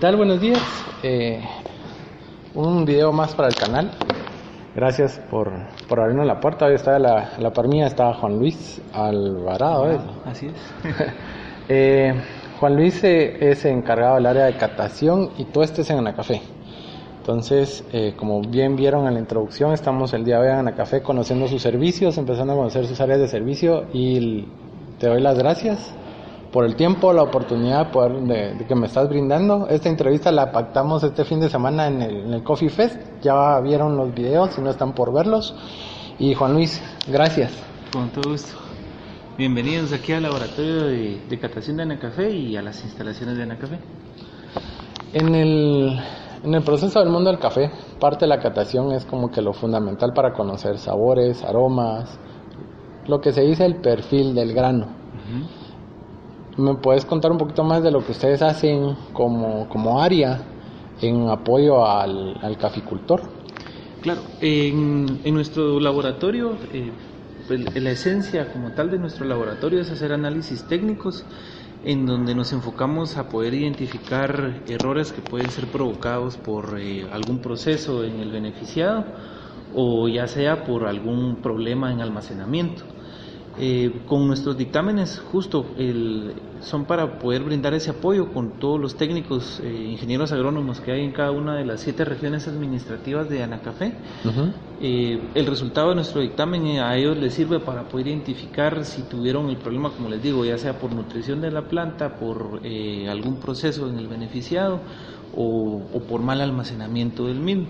tal? Buenos días. Eh, un video más para el canal. Gracias por, por abrirnos la puerta. Hoy está la, la par mía, está Juan Luis Alvarado. ¿eh? Así es. Eh, Juan Luis eh, es encargado del área de catación y todo esto es en Anacafé. Entonces, eh, como bien vieron en la introducción, estamos el día de hoy en Anacafé conociendo sus servicios, empezando a conocer sus áreas de servicio y te doy las gracias por el tiempo, la oportunidad de, poder- de- de que me estás brindando. Esta entrevista la pactamos este fin de semana en el, en el Coffee Fest. Ya vieron los videos, si no están por verlos. Y Juan Luis, gracias. Con todo gusto. Bienvenidos aquí al laboratorio de, de catación de Anacafé y a las instalaciones de Anacafé. En el, en el proceso del mundo del café, parte de la catación es como que lo fundamental para conocer sabores, aromas, lo que se dice el perfil del grano. ¿Me puedes contar un poquito más de lo que ustedes hacen como, como área en apoyo al, al caficultor? Claro, en, en nuestro laboratorio, eh, la esencia como tal de nuestro laboratorio es hacer análisis técnicos en donde nos enfocamos a poder identificar errores que pueden ser provocados por eh, algún proceso en el beneficiado o ya sea por algún problema en almacenamiento. Eh, con nuestros dictámenes justo el- son para poder brindar ese apoyo con todos los técnicos, eh, ingenieros agrónomos que hay en cada una de las siete regiones administrativas de Anacafé. Eh, el resultado de nuestro dictamen eh, a ellos les sirve para poder identificar si tuvieron el problema, como les digo, ya sea por nutrición de la planta, por eh, algún proceso en el beneficiado o, o por mal almacenamiento del mismo.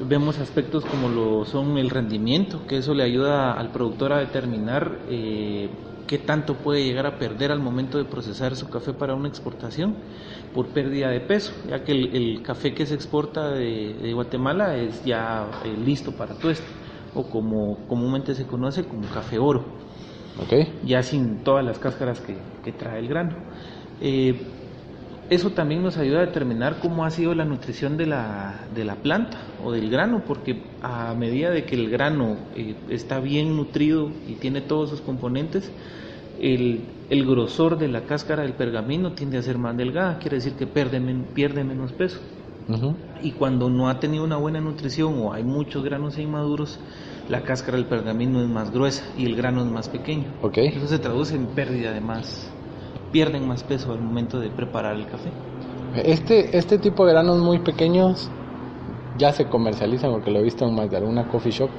Vemos aspectos como lo son el rendimiento, que eso le ayuda al productor a determinar eh, qué tanto puede llegar a perder al momento de procesar su café para una exportación por pérdida de peso, ya que el, el café que se exporta de, de Guatemala es ya eh, listo para tueste, o como comúnmente se conoce como café oro ya sin todas las cáscaras que, que trae el grano. Eh, eso también nos ayuda a determinar cómo ha sido la nutrición de la, de la planta o del grano, porque a medida de que el grano eh, está bien nutrido y tiene todos sus componentes, el, el grosor de la cáscara del pergamino tiende a ser más delgada, quiere decir que pierde, men- pierde menos peso. Y cuando no ha tenido una buena nutrición o hay muchos granos inmaduros, la cáscara del pergamino es más gruesa y el grano es más pequeño. Eso se traduce en pérdida de más, pierden más peso al momento de preparar el café. Este, este tipo de granos muy pequeños ya se comercializan porque lo he visto en más de alguna coffee shop.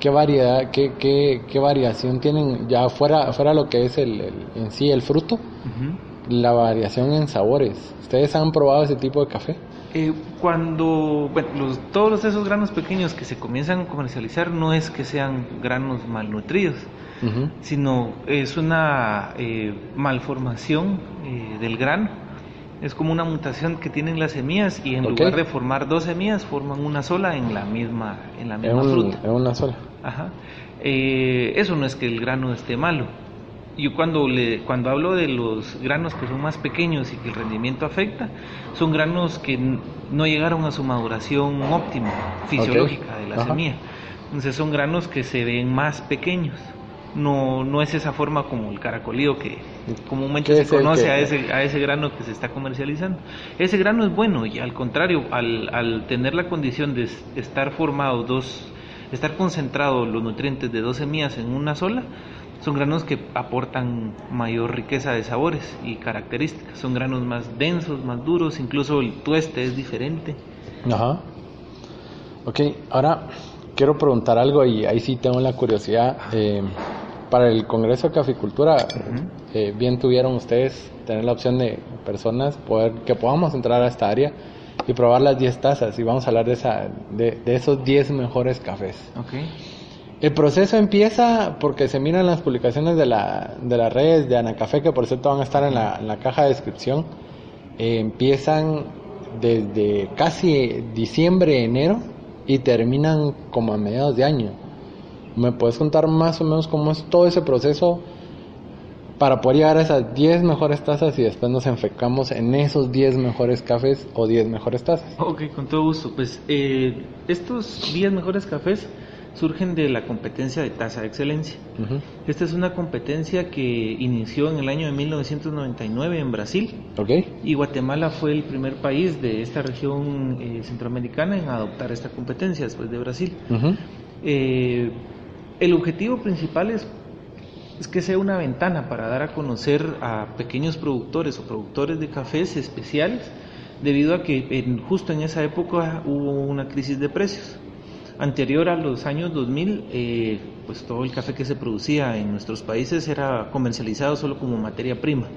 ¿Qué variedad, qué, qué, qué variación tienen ya fuera, fuera lo que es el, el- en sí el fruto? Ujú. La variación en sabores. ¿Ustedes han probado ese tipo de café? Eh, cuando bueno, los, todos esos granos pequeños que se comienzan a comercializar no es que sean granos malnutridos, Sino es una eh, malformación eh, del grano. Es como una mutación que tienen las semillas y en lugar de formar dos semillas forman una sola en la misma en la En, misma un- fruta. en una sola. Ajá. Eh, eso no es que el grano esté malo. Yo cuando le cuando hablo de los granos que son más pequeños y que el rendimiento afecta, son granos que no llegaron a su maduración óptima, fisiológica de la Ajá. semilla. Entonces son granos que se ven más pequeños. No, no es esa forma como el caracolío que comúnmente ¿Qué se conoce que- a ese, a ese grano que se está comercializando. Ese grano es bueno y al contrario, al, al tener la condición de estar formado dos, estar concentrado los nutrientes de dos semillas en una sola, son granos que aportan mayor riqueza de sabores y características. Son granos más densos, más duros, incluso el tueste es diferente. Ajá. Ok, ahora quiero preguntar algo y ahí sí tengo la curiosidad. eh, para el Congreso de Caficultura, eh, bien tuvieron ustedes tener la opción de personas poder que podamos entrar a esta área y probar las 10 tazas y vamos a hablar de, esa, de, de esos 10 mejores cafés. Okay. El proceso empieza porque se miran las publicaciones de, la, de las redes de Anacafé, que por cierto van a estar en la, en la caja de descripción. Eh, empiezan desde casi diciembre, enero y terminan como a mediados de año. ¿Me puedes contar más o menos cómo es todo ese proceso para poder llegar a esas 10 mejores tazas y después nos enfocamos en esos 10 mejores cafés o 10 mejores tazas? Ok, con todo gusto. Pues eh, estos 10 mejores cafés surgen de la competencia de tasa de excelencia. Esta es una competencia que inició en el año de 1999 en Brasil y Guatemala fue el primer país de esta región eh, centroamericana en adoptar esta competencia después de Brasil. Eh, el objetivo principal es, es que sea una ventana para dar a conocer a pequeños productores o productores de cafés especiales debido a que justo en esa época hubo una crisis de precios anterior a los años 2000, eh, pues todo el café que se producía en nuestros países era comercializado solo como materia prima,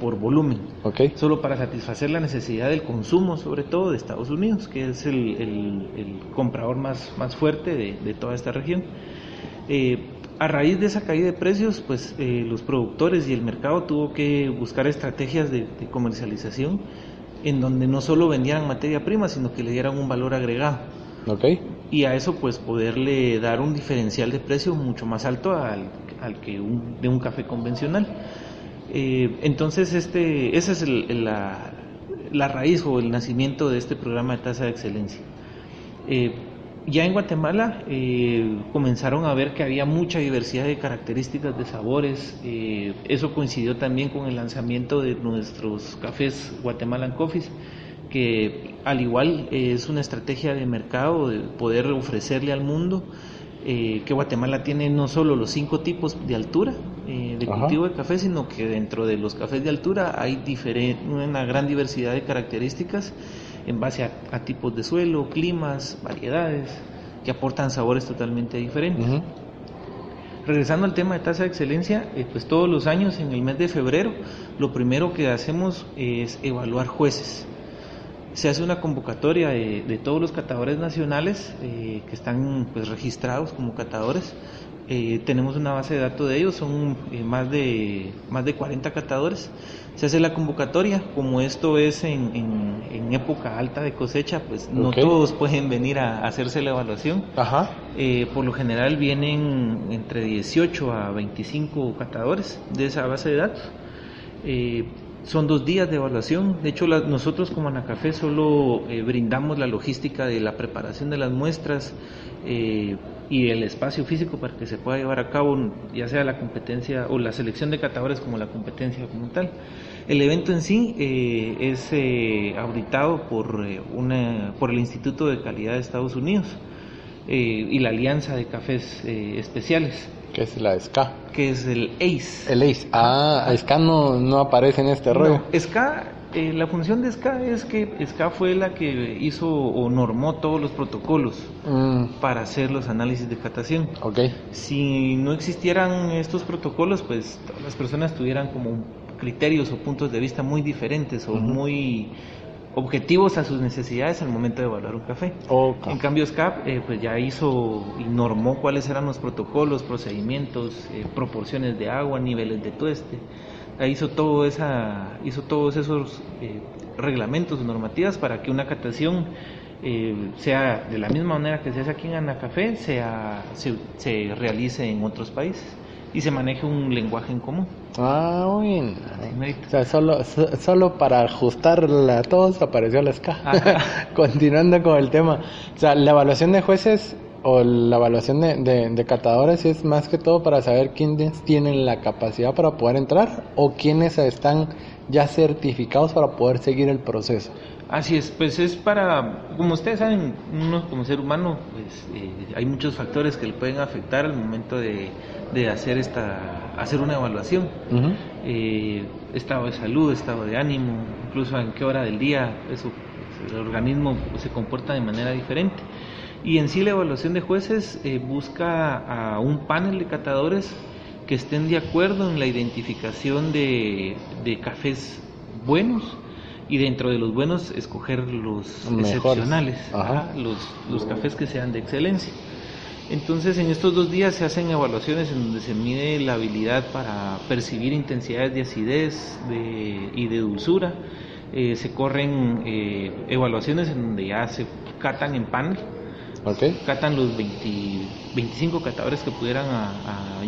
por volumen, okay. solo para satisfacer la necesidad del consumo, sobre todo de Estados Unidos, que es el, comprador más, más fuerte de, toda esta región. Eh, a raíz de esa caída de precios, pues eh, los productores y el mercado tuvo que buscar estrategias de, de comercialización en donde no solo vendieran materia prima, sino que le dieran un valor agregado. Okay. Y a eso pues poderle dar un diferencial de precio mucho más alto al, al que un, de un café convencional. Eh, entonces este, esa es la, la, raíz o el nacimiento de este programa de tasa de excelencia. Eh, ya en Guatemala eh, comenzaron a ver que había mucha diversidad de características de sabores. eso coincidió también con el lanzamiento de nuestros cafés Guatemalan Coffees que al igual eh, es una estrategia de mercado de poder ofrecerle al mundo eh, que Guatemala tiene no solo los cinco tipos de altura eh, de cultivo de café, sino que dentro de los cafés de altura hay una gran diversidad de características en base a, tipos de suelo, climas, variedades, que aportan sabores totalmente diferentes. Regresando al tema de tasa de excelencia, pues todos los años en el mes de febrero, lo primero que hacemos es evaluar jueces se hace una convocatoria de, todos los catadores nacionales eh, que están pues, registrados como catadores. Eh, tenemos una base de datos de ellos, son eh, más, de, más de 40 catadores. Se hace la convocatoria, como esto es en, en, época alta de cosecha, pues no todos pueden venir a, hacerse la evaluación. Ajá. por lo general vienen entre 18 a 25 catadores de esa base de datos. Son dos días de evaluación. De hecho, nosotros como Anacafé solo eh, brindamos la logística de la preparación de las muestras eh, y el espacio físico para que se pueda llevar a cabo ya sea la competencia o la selección de catadores como la competencia como tal. El evento en sí eh, es auditado por, una, por el Instituto de Calidad de Estados Unidos y la Alianza de Cafés Especiales. ¿Qué es la SCA? Que es el ACE. El ACE. Ah, SCA no, no aparece en este rollo. SCA, eh, la función de SCA es que SCA fue la que hizo o normó todos los protocolos mm. para hacer los análisis de catación. Ok. Si no existieran estos protocolos, pues las personas tuvieran como criterios o puntos de vista muy diferentes o muy objetivos a sus necesidades al momento de evaluar un café. En cambio, SCAP eh, pues ya hizo y normó cuáles eran los protocolos, procedimientos, eh, proporciones de agua, niveles de tueste. Hizo, todo esa, hizo todos esos eh, reglamentos normativas para que una catación sea de la misma manera que se hace aquí en Anacafé, sea, se realice en otros países y se maneje un lenguaje en común. Ah, bueno. O sea, solo, solo para ajustarla a todos apareció la SCA. Continuando con el tema. O sea, la evaluación de jueces o la evaluación de, de, catadores es más que todo para saber quiénes tienen la capacidad para poder entrar o quiénes están ya certificados para poder seguir el proceso. Así es, pues es para, como ustedes saben, uno como ser humano, pues eh, hay muchos factores que le pueden afectar al momento de, de hacer esta, hacer una evaluación. Eh, estado de salud, estado de ánimo, incluso en qué hora del día, eso, pues, el organismo se comporta de manera diferente. Y en sí la evaluación de jueces eh, busca a un panel de catadores que estén de acuerdo en la identificación de, de cafés buenos y dentro de los buenos escoger los excepcionales, los, los cafés que sean de excelencia. Entonces en estos dos días se hacen evaluaciones en donde se mide la habilidad para percibir intensidades de acidez y de dulzura. Eh, se corren eh, evaluaciones en donde ya se catan en panel. Okay. Catan los 25 catadores que pudieran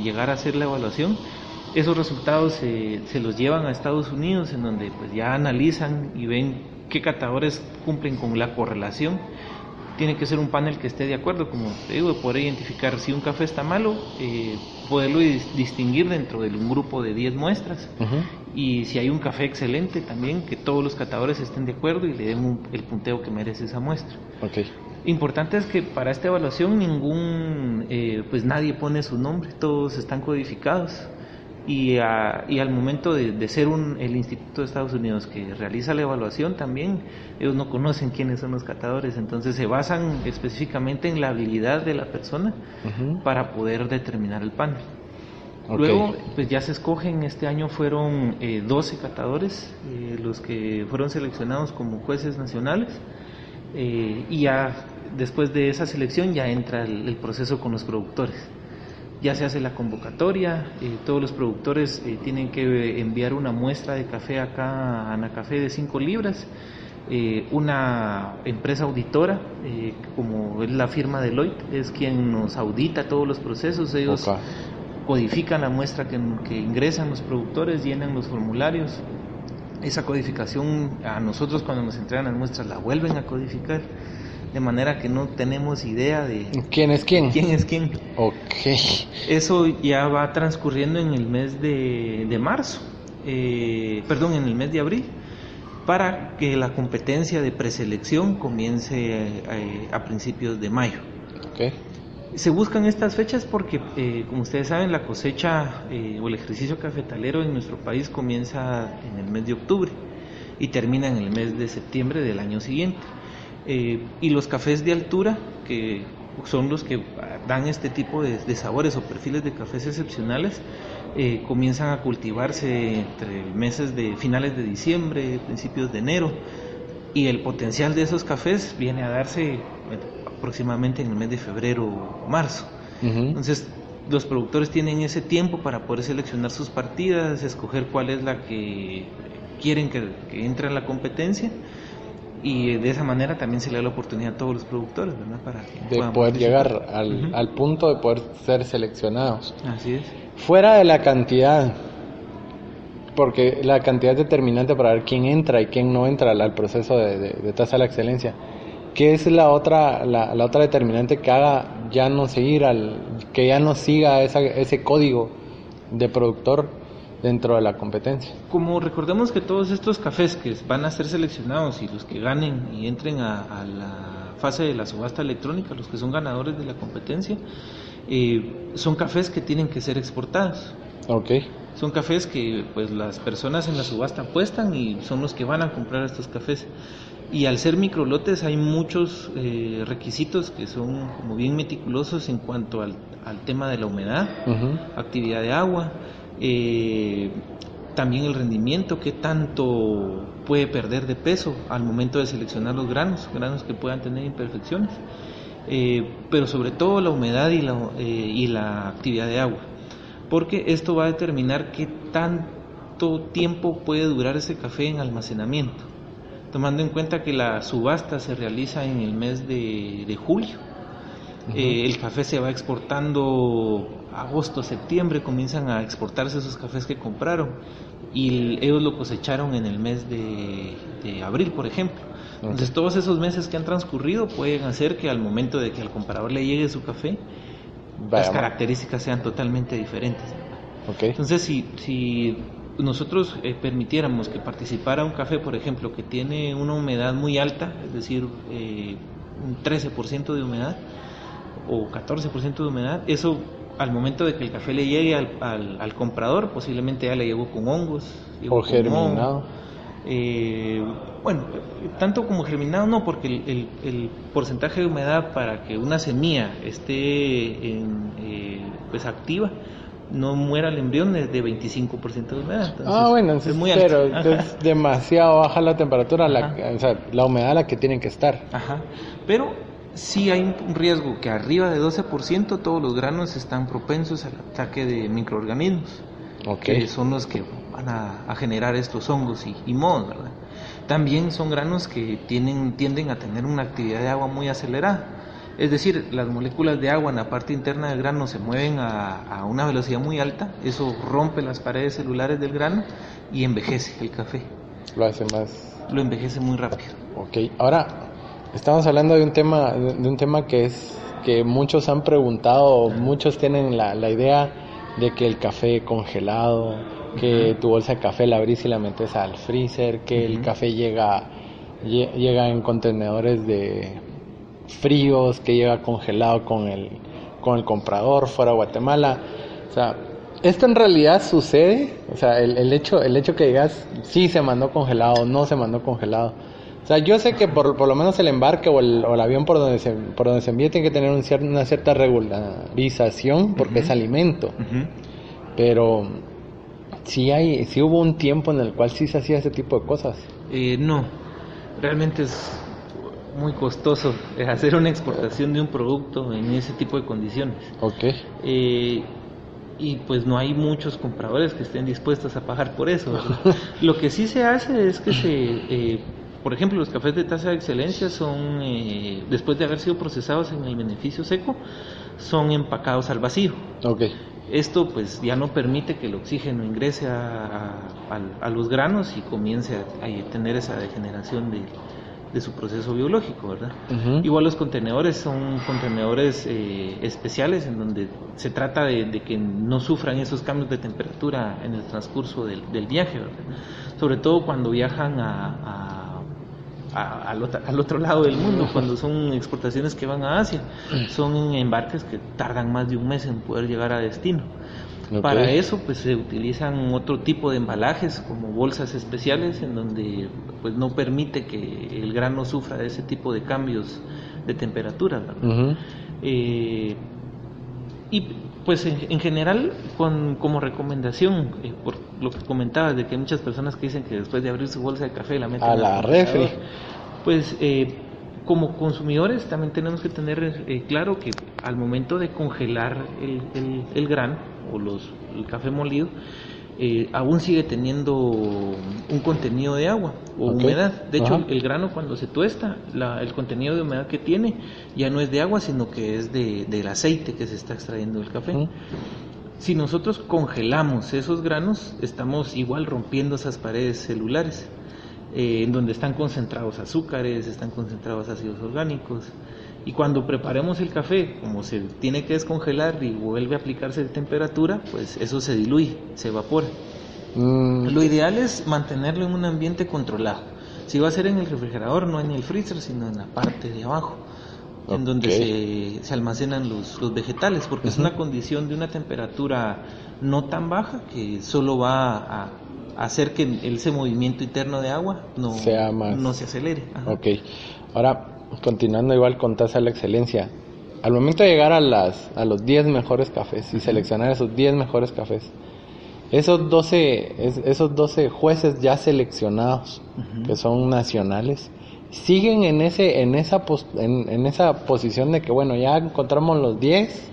llegar a hacer la evaluación esos resultados se, los llevan a Estados Unidos, en donde pues ya analizan y ven qué catadores cumplen con la correlación tiene que ser un panel que esté de acuerdo, como te digo, de poder identificar si un café está malo, eh, poderlo distinguir dentro de un grupo de 10 muestras. Y si hay un café excelente, también que todos los catadores estén de acuerdo y le den el punteo que merece esa muestra. Okay. Importante es que para esta evaluación ningún, eh, pues nadie pone su nombre, todos están codificados. Y, al momento de, ser un, el Instituto de Estados Unidos que realiza la evaluación también, ellos no conocen quiénes son los catadores, entonces se basan específicamente en la habilidad de la persona para poder determinar el panel. Luego, pues ya se escogen, este año fueron 12 eh, catadores eh, los que fueron seleccionados como jueces nacionales eh, y ya después de esa selección ya entra el proceso con los productores. Ya se hace la convocatoria, eh, todos los productores eh, tienen que enviar una muestra de café acá a Anacafé de 5 libras, eh, una empresa auditora, como es la firma Deloitte, es quien nos audita todos los procesos, ellos codifican la muestra que, que ingresan los productores, llenan los formularios, esa codificación a nosotros cuando nos entregan las muestras la vuelven a codificar de manera que no tenemos idea de quién es quién. ¿Quién es quién? Ok. Eso ya va transcurriendo en el mes de, de marzo, eh, perdón, en el mes de abril, para que la competencia de preselección comience eh, a, principios de mayo. Okay. Se buscan estas fechas porque, eh, como ustedes saben, la cosecha o el ejercicio cafetalero en nuestro país comienza en el mes de octubre y termina en el mes de septiembre del año siguiente. Eh, y los cafés de altura, que son los que dan este tipo de, sabores o perfiles de cafés excepcionales, eh, comienzan a cultivarse entre meses de finales de diciembre, principios de enero, y el potencial de esos cafés viene a darse aproximadamente en el mes de febrero o marzo. Entonces, los productores tienen ese tiempo para poder seleccionar sus partidas, escoger cuál es la que quieren que, que entre en la competencia y de esa manera también se le da la oportunidad a todos los productores, ¿verdad? Para de poder llegar al, al, punto de poder ser seleccionados. Así es. Fuera de la cantidad, porque la cantidad es determinante para ver quién entra y quién no entra al, proceso de, de, tasa de la excelencia. ¿Qué es la otra, la, la, otra determinante que haga ya no seguir al, que ya no siga esa, ese código de productor dentro de la competencia. Como recordemos que todos estos cafés que van a ser seleccionados y los que ganen y entren a, la fase de la subasta electrónica, los que son ganadores de la competencia, eh, son cafés que tienen que ser exportados. Ok. Son cafés que pues las personas en la subasta apuestan y son los que van a comprar estos cafés. Y al ser microlotes hay muchos eh, requisitos que son como bien meticulosos en cuanto al, tema de la humedad, actividad de agua, eh, también el rendimiento, qué tanto puede perder de peso al momento de seleccionar los granos, granos que puedan tener imperfecciones, eh, pero sobre todo la humedad y la, eh, y la actividad de agua, porque esto va a determinar qué tanto tiempo puede durar ese café en almacenamiento, tomando en cuenta que la subasta se realiza en el mes de, julio. El café se va exportando agosto, septiembre comienzan a exportarse esos cafés que compraron y ellos lo cosecharon en el mes de, abril, por ejemplo. Entonces todos esos meses que han transcurrido pueden hacer que al momento de que al comprador le llegue su café, las características sean totalmente diferentes. Entonces si, si nosotros eh, permitiéramos que participara un café, por ejemplo, que tiene una humedad muy alta, es decir, eh, un 13% de humedad o 14% de humedad, eso al momento de que el café le llegue al, al, comprador, posiblemente ya le llegó con hongos. o germinado. Eh, bueno, tanto como germinado no, porque el, el, porcentaje de humedad para que una semilla esté en, eh, pues activa no muera el embrión es de 25% de humedad. ah, bueno, es muy pero es demasiado baja la temperatura, la, o sea, la humedad a la que tienen que estar. Ajá, pero sí hay un riesgo que arriba de 12% todos los granos están propensos al ataque de microorganismos, que son los que van a, generar estos hongos y, y mohos, ¿verdad? También son granos que tienen, tienden a tener una actividad de agua muy acelerada. Es decir, las moléculas de agua en la parte interna del grano se mueven a, a, una velocidad muy alta, eso rompe las paredes celulares del grano y envejece el café. Lo hace más. Lo envejece muy rápido. Ok, ahora Estamos hablando de un tema, de un tema que es que muchos han preguntado, muchos tienen la, la idea de que el café congelado, que tu bolsa de café la abrís y la metes al freezer, que el café llega, llega en contenedores de fríos, que llega congelado con el, con el comprador fuera de Guatemala. O sea, esto en realidad sucede, o sea, el, el, hecho, el hecho que digas, sí se mandó congelado, no se mandó congelado. O sea, yo sé que por, por lo menos el embarque o el, o el, avión por donde se, por donde se envía tiene que tener un una cierta regularización porque es alimento. Pero sí hay, sí hubo un tiempo en el cual sí se hacía ese tipo de cosas. Eh, no, realmente es muy costoso hacer una exportación de un producto en ese tipo de condiciones. Ok. Eh, y pues no hay muchos compradores que estén dispuestos a pagar por eso. Lo que sí se hace es que se, eh, por ejemplo, los cafés de tasa de excelencia son, eh, después de haber sido procesados en el beneficio seco, son empacados al vacío. Okay. Esto pues ya no permite que el oxígeno ingrese a, a, a los granos y comience a, a tener esa degeneración de, de su proceso biológico, ¿verdad? Uh -huh. Igual los contenedores son contenedores eh, especiales en donde se trata de, de, que no sufran esos cambios de temperatura en el transcurso del, del viaje, ¿verdad? Sobre todo cuando viajan a, a, al, otro, al, otro, lado del mundo, cuando son exportaciones que van a Asia, son embarques que tardan más de un mes en poder llegar a destino. Okay. Para eso pues se utilizan otro tipo de embalajes como bolsas especiales en donde pues no permite que el grano sufra de ese tipo de cambios de temperatura. Uh -huh. eh, y pues en, en general con, como recomendación, eh, por lo que comentabas de que hay muchas personas que dicen que después de abrir su bolsa de café la meten a la refri, pues eh, como consumidores también tenemos que tener eh, claro que al momento de congelar el, el, el grano o los, el café molido, eh, aún sigue teniendo un contenido de agua o okay. humedad. De hecho, Ajá. el grano cuando se tuesta, la, el contenido de humedad que tiene ya no es de agua, sino que es de, del aceite que se está extrayendo del café. Ajá. Si nosotros congelamos esos granos, estamos igual rompiendo esas paredes celulares, eh, en donde están concentrados azúcares, están concentrados ácidos orgánicos. Y cuando preparemos el café, como se tiene que descongelar y vuelve a aplicarse de temperatura, pues eso se diluye, se evapora. Mm. Lo ideal es mantenerlo en un ambiente controlado. Si va a ser en el refrigerador, no en el freezer, sino en la parte de abajo, okay. en donde se, se almacenan los, los, vegetales, porque uh -huh. es una condición de una temperatura no tan baja que solo va a hacer que ese movimiento interno de agua no, no se acelere. Ajá. Ok, ahora continuando igual con tasa de la excelencia, al momento de llegar a, las, a los 10 mejores cafés y seleccionar esos 10 mejores cafés, esos 12, esos 12 jueces ya seleccionados, uh -huh. que son nacionales, siguen en, ese, en, esa en, en, esa posición de que, bueno, ya encontramos los 10,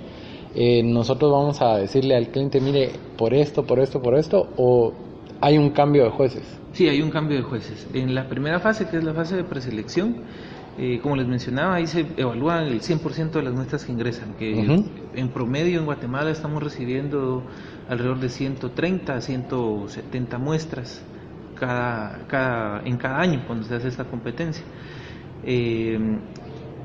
eh, nosotros vamos a decirle al cliente, mire, por esto, por esto, por esto, o hay un cambio de jueces. Sí, hay un cambio de jueces. En la primera fase, que es la fase de preselección, eh, como les mencionaba, ahí se evalúan el 100% de las muestras que ingresan, que uh -huh. en promedio en Guatemala estamos recibiendo alrededor de 130 a 170 muestras cada, cada, en cada año cuando se hace esta competencia. Eh,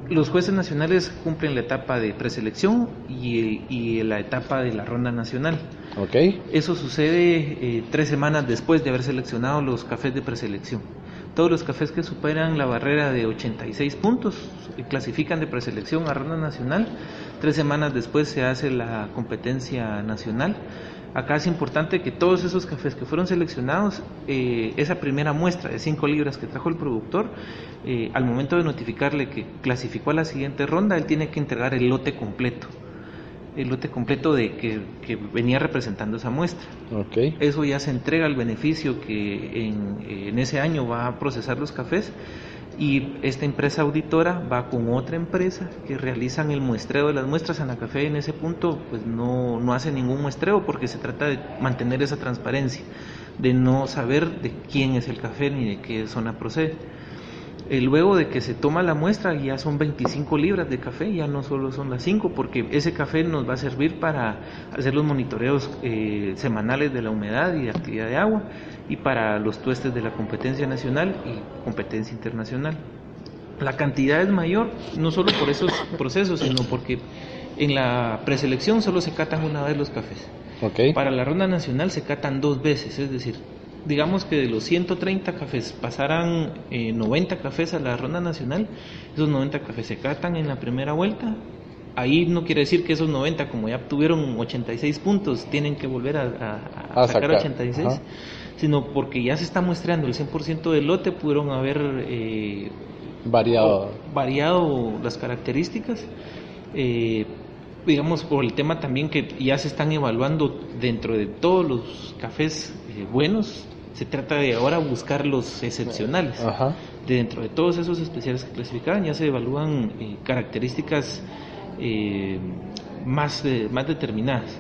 los jueces nacionales cumplen la etapa de preselección y, y la etapa de la ronda nacional. Okay. Eso sucede eh, tres semanas después de haber seleccionado los cafés de preselección. Todos los cafés que superan la barrera de 86 puntos clasifican de preselección a ronda nacional. Tres semanas después se hace la competencia nacional. Acá es importante que todos esos cafés que fueron seleccionados, eh, esa primera muestra de 5 libras que trajo el productor, eh, al momento de notificarle que clasificó a la siguiente ronda, él tiene que entregar el lote completo el lote completo de que, que, venía representando esa muestra. Okay. Eso ya se entrega al beneficio que en, en, ese año va a procesar los cafés y esta empresa auditora va con otra empresa que realizan el muestreo de las muestras. en la Café en ese punto pues no, no hace ningún muestreo porque se trata de mantener esa transparencia, de no saber de quién es el café ni de qué zona procede. Eh, luego de que se toma la muestra ya son 25 libras de café, ya no solo son las 5, porque ese café nos va a servir para hacer los monitoreos eh, semanales de la humedad y de actividad de agua y para los tuestes de la competencia nacional y competencia internacional. La cantidad es mayor, no solo por esos procesos, sino porque en la preselección solo se catan una vez los cafés. Para la ronda nacional se catan dos veces, es decir, digamos que de los 130 cafés pasaran eh, 90 cafés a la ronda nacional, esos 90 cafés se catan en la primera vuelta. Ahí no quiere decir que esos 90, como ya tuvieron 86 puntos, tienen que volver a, a- a A sacar, sacar, 86, ajá. sino porque ya se está muestreando el 100% del lote, pudieron haber eh, Variado. variado las características. eh, digamos por el tema también que ya se están evaluando dentro de todos los cafés eh, buenos, se trata de ahora buscar los excepcionales. Ajá. De dentro de todos esos especiales que clasificaban ya se evalúan eh, características eh, más, más determinadas.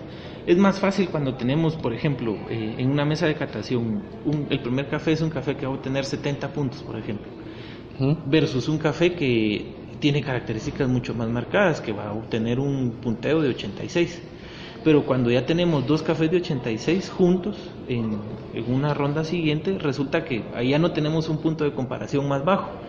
Es más fácil cuando tenemos, por ejemplo, eh, en una mesa de catación, un- el primer café es un café que va a obtener 70 puntos, por ejemplo versus un café que tiene características mucho más marcadas, que va a obtener un punteo de 86. Pero cuando ya tenemos dos cafés de 86 juntos en, en una ronda siguiente, resulta que ahí ya no tenemos un punto de comparación más bajo.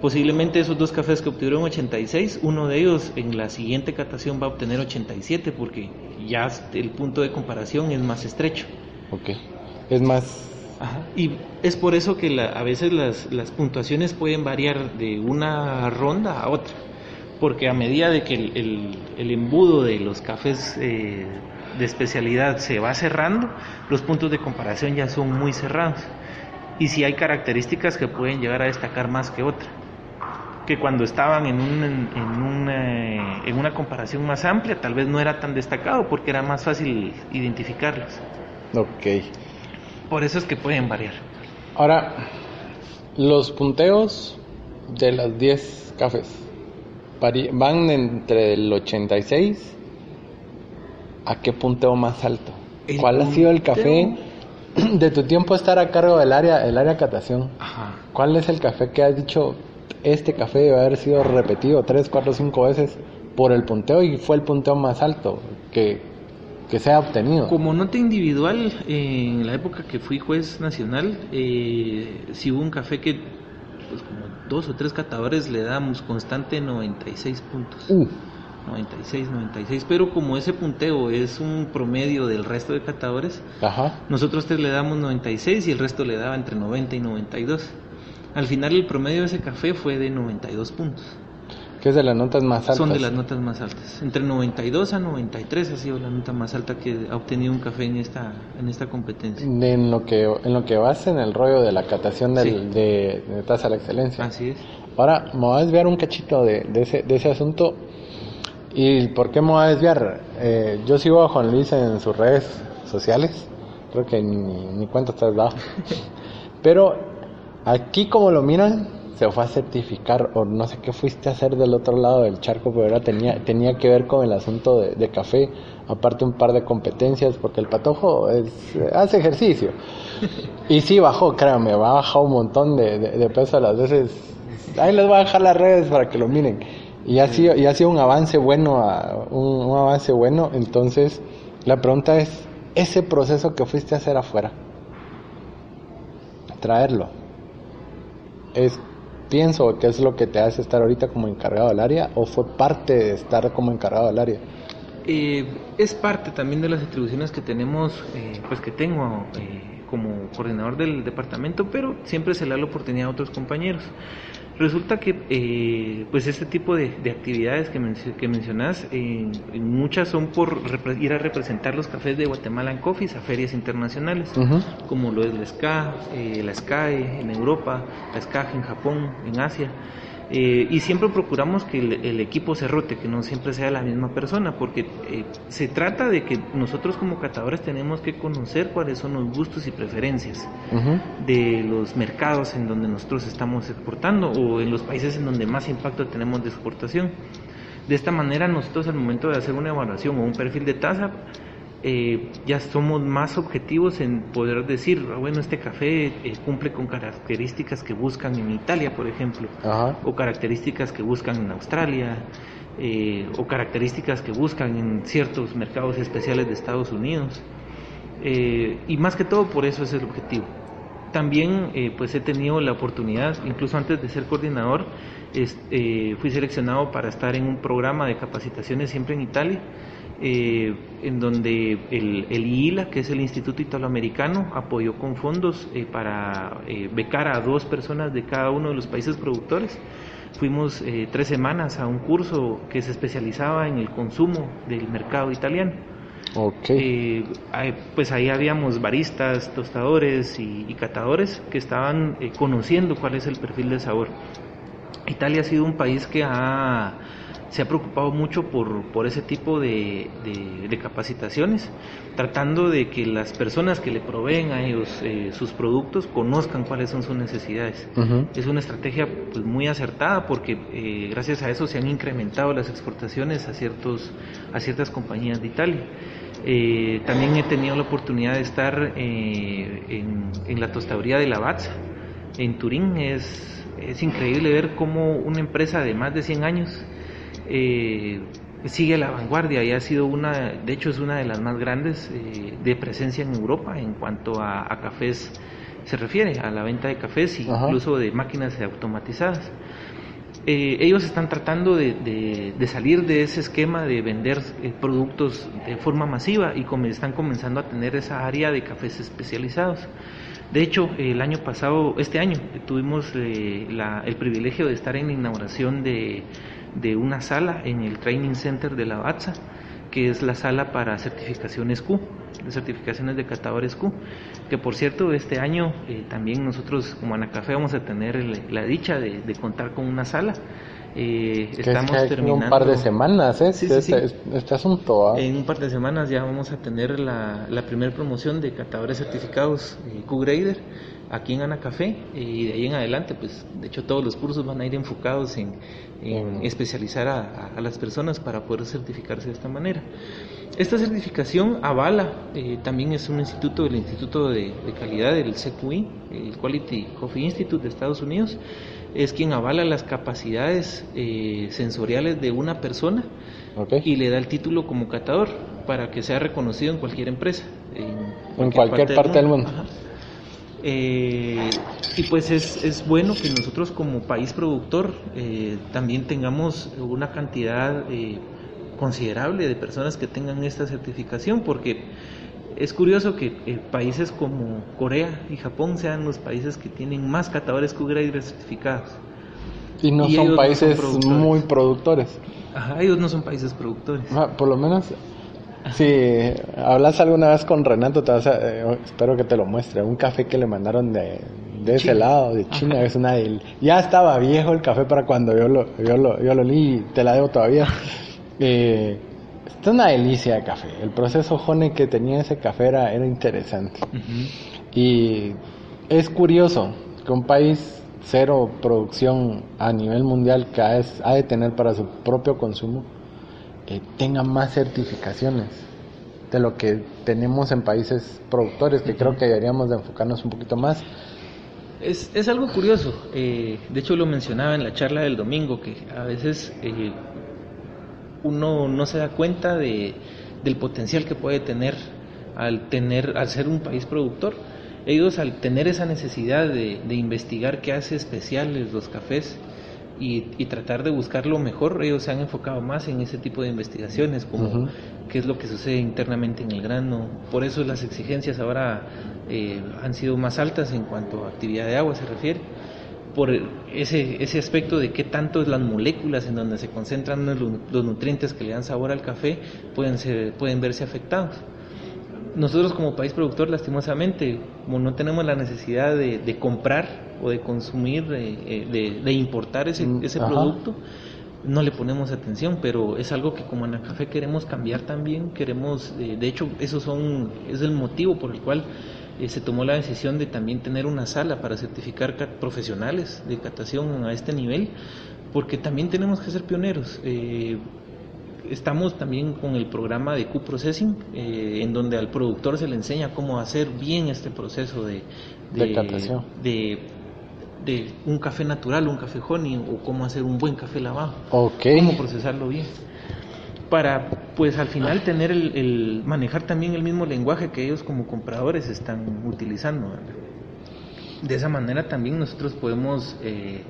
Posiblemente esos dos cafés que obtuvieron 86, uno de ellos en la siguiente catación va a obtener 87 porque ya el punto de comparación es más estrecho. Ok. Es más. Ajá. Y es por eso que la- a veces las, las puntuaciones pueden variar de una ronda a otra, porque a medida de que el, el- el embudo de los cafés eh, de especialidad se va cerrando, los puntos de comparación ya son muy cerrados. Y si hay características que pueden llegar a destacar más que otra, que cuando estaban en, un, en, en un, eh, en una comparación más amplia tal vez no era tan destacado porque era más fácil identificarlos. Ok. Por eso es que pueden variar. Ahora, los punteos de las 10 cafés van entre el 86 a qué punteo más alto. ¿Cuál ha sido el café de tu tiempo estar a cargo del área, el área catación? Ajá. ¿Cuál es el café que has dicho este café debe haber sido repetido 3, 4, 5 veces por el punteo y fue el punteo más alto que, que se ha obtenido? Como nota individual, eh, en la época que fui juez nacional, eh, si hubo un café que, dos o tres catadores le damos constante 96 puntos. Uh, 96, 96, pero como ese punteo es un promedio del resto de catadores, ajá. nosotros tres le damos 96 y el resto le daba entre 90 y 92. Al final el promedio de ese café fue de 92 puntos. Que es de las notas más altas. Son de las notas más altas. Entre 92 a 93 ha sido la nota más alta que ha obtenido un café en esta, en esta competencia. De en lo que en lo que vas en el rollo de la catación del, Sí. de, de tasa a la excelencia. Así es. Ahora me voy a desviar un cachito de, de ese, de ese asunto. ¿Y por qué me voy a desviar? Eh, yo sigo a Juan Luis en sus redes sociales. Creo que ni, ni cuenta estás dado. Pero aquí como lo miran, se fue a certificar o no sé qué fuiste a hacer del otro lado del charco, pero era, tenía, tenía que ver con el asunto de, café. Aparte un par de competencias, porque el patojo es, hace ejercicio. Y sí bajó, créanme, va a bajar un montón de, de, peso a las veces. Ahí les voy a dejar las redes para que lo miren. Y ha sido, y ha sido un avance bueno, un avance bueno. Entonces, la pregunta es, ese proceso que fuiste a hacer afuera, traerlo, es, pienso que es lo que te hace estar ahorita como encargado del área o fue parte de estar como encargado del área. Eh, es parte también de las atribuciones que tenemos, eh, pues que tengo eh, como coordinador del departamento, pero siempre se le da la oportunidad a otros compañeros. Resulta que eh, pues este tipo de, de actividades que, menc- que mencionas, eh, muchas son por ir a representar los cafés de Guatemala en Coffees a ferias internacionales, como lo es la SCA, eh, la SCAE en Europa, la SCAG en Japón, en Asia. Eh, y siempre procuramos que el, el equipo se rote, que no siempre sea la misma persona, porque eh, se trata de que nosotros como catadores tenemos que conocer cuáles son los gustos y preferencias de los mercados en donde nosotros estamos exportando o en los países en donde más impacto tenemos de exportación. De esta manera nosotros al momento de hacer una evaluación o un perfil de tasa, eh, ya somos más objetivos en poder decir, "Ah, bueno, este café eh, cumple con características que buscan en Italia, por ejemplo, Ajá. o características que buscan en Australia, eh, o características que buscan en ciertos mercados especiales de Estados Unidos. Eh, y más que todo por eso es el objetivo. también eh, pues he tenido la oportunidad, incluso antes de ser coordinador, fui seleccionado para estar en un programa de capacitaciones siempre en Italia, eh, en donde el, el, IILA, que es el Instituto Italoamericano, apoyó con fondos para becar a dos personas de cada uno de los países productores. Fuimos tres semanas a un curso que se especializaba en el consumo del mercado italiano. Okay. Eh, pues ahí habíamos baristas, tostadores y, catadores que estaban eh, conociendo cuál es el perfil de sabor. Italia ha sido un país que ha, se ha preocupado mucho por, por ese tipo de, de, capacitaciones, tratando de que las personas que le proveen a ellos eh, sus productos conozcan cuáles son sus necesidades. Es una estrategia pues, muy acertada porque gracias a eso se han incrementado las exportaciones a, ciertos, a ciertas compañías de Italia. Eh, también he tenido la oportunidad de estar eh, en, la tostaduría de Lavazza, en Turín. Es, es, increíble ver cómo una empresa de más de 100 años eh, sigue a la vanguardia y ha sido una, de hecho es una de las más grandes de presencia en Europa en cuanto a, cafés se refiere, a la venta de cafés e incluso de máquinas automatizadas. Eh, ellos están tratando de, salir de ese esquema de vender eh, productos de forma masiva y como están comenzando a tener esa área de cafés especializados. De hecho, el año pasado, este año, tuvimos eh, el privilegio de estar en la inauguración de, una sala en el Training Center de la BATSA, que es la sala para certificaciones Q, de certificaciones de catadores Q que por cierto este año eh, también nosotros como Anacafé vamos a tener la dicha de, contar con una sala. Eh, estamos terminando un par de semanas, ¿eh? este, este, asunto. ¿ah? En un par de semanas ya vamos a tener la, la primera promoción de catadores certificados eh, Q-Grader aquí en Anacafé y de ahí en adelante, pues de hecho todos los cursos van a ir enfocados en, especializar a, a, las personas para poder certificarse de esta manera. Esta certificación avala, eh, también es un instituto del Instituto de, Calidad del CQI, el Quality Coffee Institute de Estados Unidos, es quien avala las capacidades eh, sensoriales de una persona y le da el título como catador para que sea reconocido en cualquier empresa. En cualquier, parte, del mundo. Eh, y pues es, es, bueno que nosotros como país productor también tengamos una cantidad considerable de personas que tengan esta certificación, porque es curioso que eh, países como Corea y Japón sean los países que tienen más catadores Q-Grade certificados. Y no son países muy productores. Ajá, ellos no son países productores. Ah, por lo menos, si hablas alguna vez con Renato, te vas eh, espero que te lo muestre. Un café que le mandaron de, de ese lado, de China, es una. Ya estaba viejo el café para cuando yo lo, yo lo, yo lo li y te la debo todavía. Eh, es una delicia de café. El proceso Jone que tenía ese café era, interesante. Y es curioso que un país cero producción a nivel mundial que ha, de tener para su propio consumo eh, tenga más certificaciones de lo que tenemos en países productores, que creo que deberíamos de enfocarnos un poquito más. Es, es algo curioso, eh, de hecho lo mencionaba en la charla del domingo, que a veces eh, uno no se da cuenta de, del potencial que puede tener al tener al ser un país productor ellos al tener esa necesidad de, investigar qué hace especiales los cafés y, tratar de buscar lo mejor, ellos se han enfocado más en ese tipo de investigaciones, como qué es lo que sucede internamente en el grano. Por eso las exigencias ahora eh, han sido más altas en cuanto a actividad de agua se refiere por ese, ese aspecto de qué tanto las moléculas en donde se concentran los, nutrientes que le dan sabor al café pueden, ser, pueden verse afectados. Nosotros como país productor, lastimosamente, no tenemos la necesidad de, comprar o de consumir, de, de, importar ese, mm, ese producto, no le ponemos atención, pero es algo que como en el café queremos cambiar también, queremos, eh, de hecho, eso son, es el motivo por el cual eh, se tomó la decisión de también tener una sala para certificar profesionales de catación a este nivel, porque también tenemos que ser pioneros. Eh, estamos también con el programa de Q-Processing, eh, en donde al productor se le enseña cómo hacer bien este proceso de, de, catación. De, un café natural, un café honey, o cómo hacer un buen café lavado, okay. cómo procesarlo bien para pues al final tener el, manejar también el mismo lenguaje que ellos como compradores están utilizando. de esa manera también nosotros podemos eh,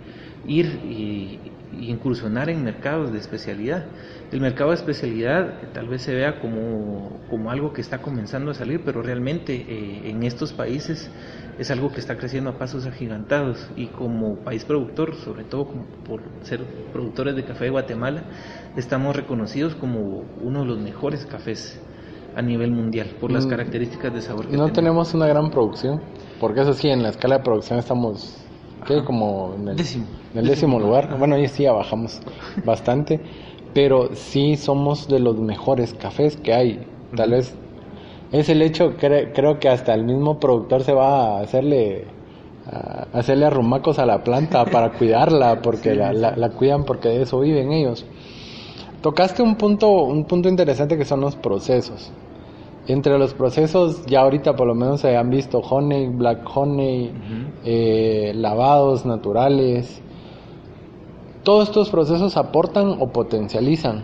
ir y, incursionar en mercados de especialidad. El mercado de especialidad eh, tal vez se vea como, como, algo que está comenzando a salir, pero realmente eh, en estos países es algo que está creciendo a pasos agigantados y como país productor, sobre todo por ser productores de café de Guatemala, estamos reconocidos como uno de los mejores cafés a nivel mundial por las mm, características de sabor que no tenemos. una gran producción, porque eso sí, en la escala de producción estamos ¿qué? como en el décimo, en el décimo, lugar. Bueno, ahí sí bajamos bastante, pero sí somos de los mejores cafés que hay. Tal vez es el hecho, creo que hasta el mismo productor se va a hacerle a hacerle arrumacos a la planta para cuidarla, porque la, la, cuidan porque de eso viven ellos. Tocaste un punto, un punto interesante que son los procesos. Entre los procesos, ya ahorita por lo menos se han visto honey, black honey, eh, lavados naturales. Todos estos procesos aportan o potencializan,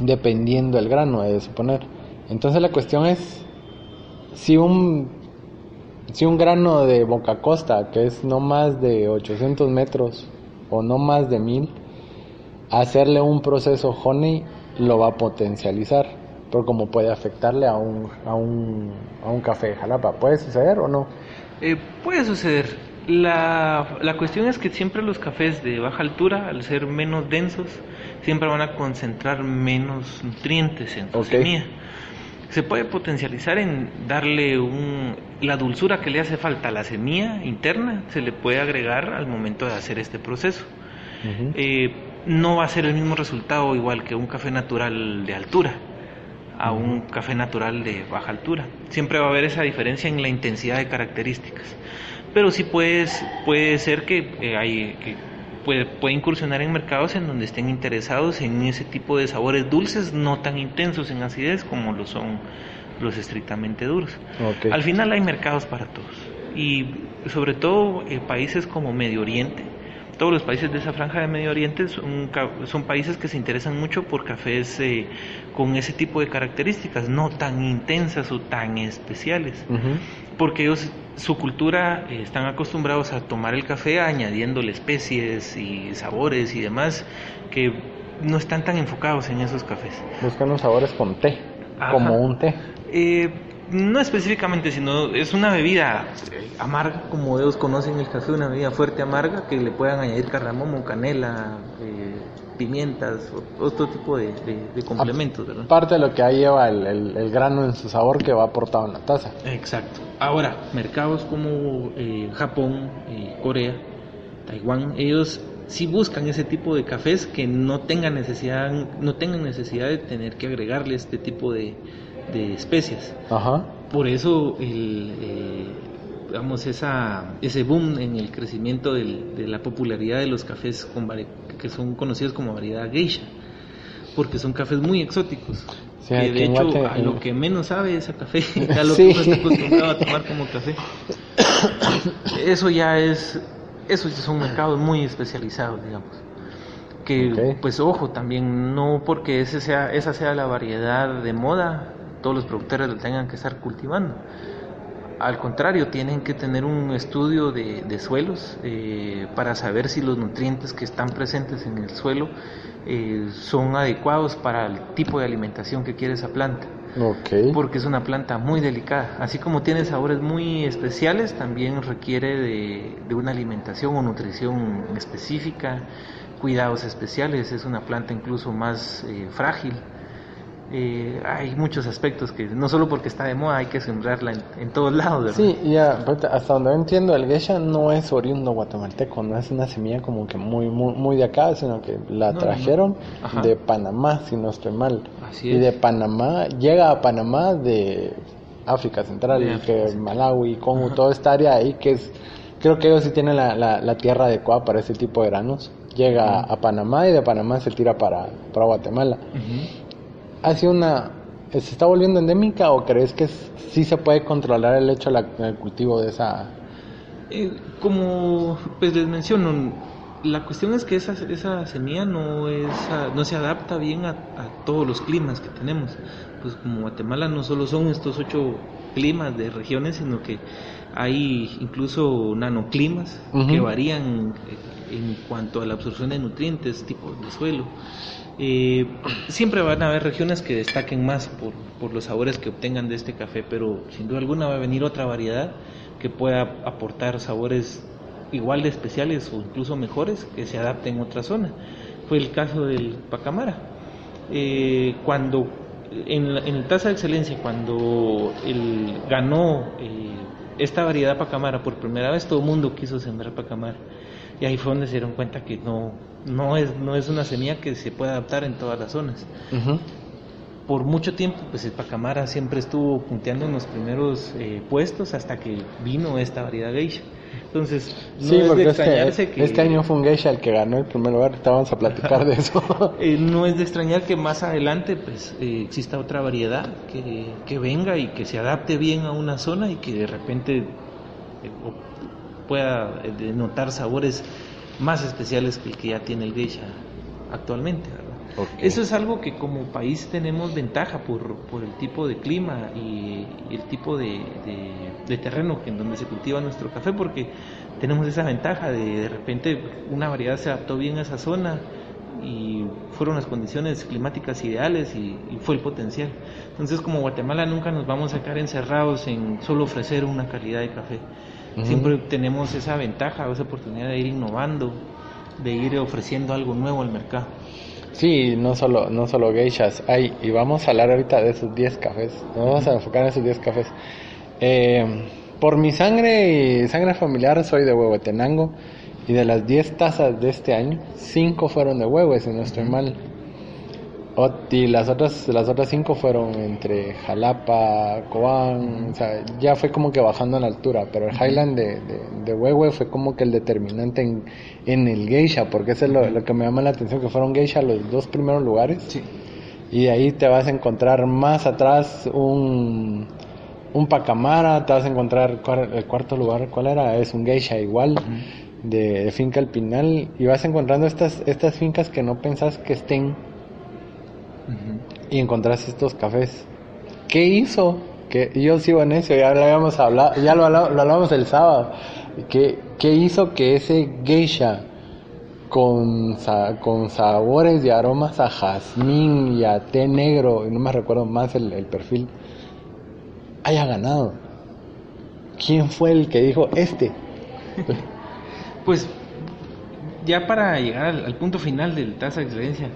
dependiendo del grano, de suponer. Entonces la cuestión es si un si un grano de Boca Costa, que es no más de 800 metros o no más de 1000, hacerle un proceso honey lo va a potencializar, pero como puede afectarle a un, a un, a un café de Jalapa, ¿puede suceder o no? Eh, puede suceder. La, la cuestión es que siempre los cafés de baja altura, al ser menos densos, siempre van a concentrar menos nutrientes en su semilla se puede potencializar en darle un, la dulzura que le hace falta a la semilla interna, se le puede agregar al momento de hacer este proceso. Eh, no va a ser el mismo resultado igual que un café natural de altura a un café natural de baja altura. Siempre va a haber esa diferencia en la intensidad de características. Pero sí puedes, puede ser que, eh, hay, que puede, puede incursionar en mercados en donde estén interesados en ese tipo de sabores dulces, no tan intensos en acidez como lo son los estrictamente duros. Al final hay mercados para todos y sobre todo en países como Medio Oriente, todos los países de esa franja de Medio Oriente son, son países que se interesan mucho por cafés eh, con ese tipo de características, no tan intensas o tan especiales, porque ellos, su cultura, eh, están acostumbrados a tomar el café añadiéndole especies y sabores y demás que no están tan enfocados en esos cafés. Buscan los sabores con té, como un té. Eh, no específicamente, sino es una bebida amarga, como ellos conocen el café, una bebida fuerte amarga que le puedan añadir cardamomo, canela, eh, pimientas, otro tipo de, complementos. ¿verdad? Parte de lo que ahí lleva el, grano en su sabor que va aportado en la taza. Exacto. Ahora, mercados como eh, Japón, eh, Corea, Taiwán, ellos sí buscan ese tipo de cafés que no tengan necesidad, no tengan necesidad de tener que agregarle este tipo de de especias. Por eso el, eh, digamos, esa, ese boom en el crecimiento de la popularidad de los cafés con que son conocidos como variedad geisha, porque son cafés muy exóticos. que de hecho a lo que menos sabe es a café, a lo que uno está acostumbrado a tomar como café. Eso ya es, esos son mercados muy especializados, digamos que pues ojo también no porque ese sea esa sea la variedad de moda todos los productores lo tengan que estar cultivando. Al contrario, tienen que tener un estudio de, suelos eh, para saber si los nutrientes que están presentes en el suelo eh, son adecuados para el tipo de alimentación que quiere esa planta. Porque es una planta muy delicada. Así como tiene sabores muy especiales, también requiere de, una alimentación o nutrición específica, cuidados especiales. Es una planta incluso más eh, frágil eh, hay muchos aspectos que no solo porque está de moda hay que sembrarla en, todos lados. Sí, ya, hasta donde entiendo, el geisha no es oriundo guatemalteco, no es una semilla como que muy muy, muy de acá, sino que la trajeron de Panamá, si no estoy mal. y de Panamá, llega a Panamá de África Central, que Malawi, Congo, toda esta área ahí que es, creo que ellos sí tienen la, la, tierra adecuada para ese tipo de granos. Llega a Panamá y de Panamá se tira para, para Guatemala hace una se está volviendo endémica o crees que sí se puede controlar el hecho del cultivo de esa eh, como pues les menciono la cuestión es que esa, esa semilla no es no se adapta bien a, todos los climas que tenemos. Pues como Guatemala no solo son estos ocho climas, de regiones, sino que hay incluso nanoclimas que varían eh, en cuanto a la absorción de nutrientes, tipo de suelo. Eh, siempre van a haber regiones que destaquen más por, por, los sabores que obtengan de este café, pero sin duda alguna va a venir otra variedad que pueda aportar sabores igual de especiales o incluso mejores que se adapten en otra zona. Fue el caso del Pacamara. Eh, cuando en, en el Tasa de Excelencia, cuando él ganó eh, esta variedad Pacamara por primera vez, todo el mundo quiso sembrar Pacamara. Y ahí fue donde se dieron cuenta que no, no, es, no es una semilla que se pueda adaptar en todas las zonas. Por mucho tiempo, pues el Pacamara siempre estuvo punteando en los primeros eh, puestos hasta que vino esta variedad geisha. Entonces, no sí, es de extrañarse que, Este año fue un geisha el que ganó el primer lugar, estábamos a platicar de eso. Eh, no es de extrañar que más adelante pues eh, exista otra variedad que, que, venga y que se adapte bien a una zona y que de repente pueda denotar sabores más especiales que el que ya tiene el geisha actualmente. Eso es algo que como país tenemos ventaja por, por el tipo de clima y, el tipo de, de, terreno en donde se cultiva nuestro café, porque tenemos esa ventaja de de repente una variedad se adaptó bien a esa zona y fueron las condiciones climáticas ideales y, fue el potencial. Entonces como Guatemala nunca nos vamos a quedar encerrados en solo ofrecer una calidad de café. Siempre tenemos esa ventaja, esa oportunidad de ir innovando, de ir ofreciendo algo nuevo al mercado. Sí, no solo, no solo geishas, hay, y vamos a hablar ahorita de esos 10 cafés, nos vamos a enfocar en esos 10 cafés. Eh, por mi sangre y sangre familiar soy de Huehuetenango y de las 10 tazas de este año, 5 fueron de Huehue, si no estoy mal y las otras, las otras cinco fueron entre Jalapa, Coán, o sea, ya fue como que bajando en altura, pero el Highland de, de, fue como que el determinante en, en el Geisha, porque eso es lo, que me llama la atención, que fueron Geisha los dos primeros lugares. Y ahí te vas a encontrar más atrás un, un Pacamara, te vas a encontrar el cuarto lugar, ¿cuál era? Es un Geisha igual. de, finca Alpinal y vas encontrando estas estas fincas que no pensás que estén y encontraste estos cafés. ¿Qué hizo? Que yo sigo en eso, ya lo habíamos ya lo, hablamos el sábado. ¿Qué, ¿Qué hizo que ese geisha con, sabores y aromas a jazmín y a té negro, y no me recuerdo más el, perfil, haya ganado? ¿Quién fue el que dijo este? pues ya para llegar al, punto final del tasa de excelencia,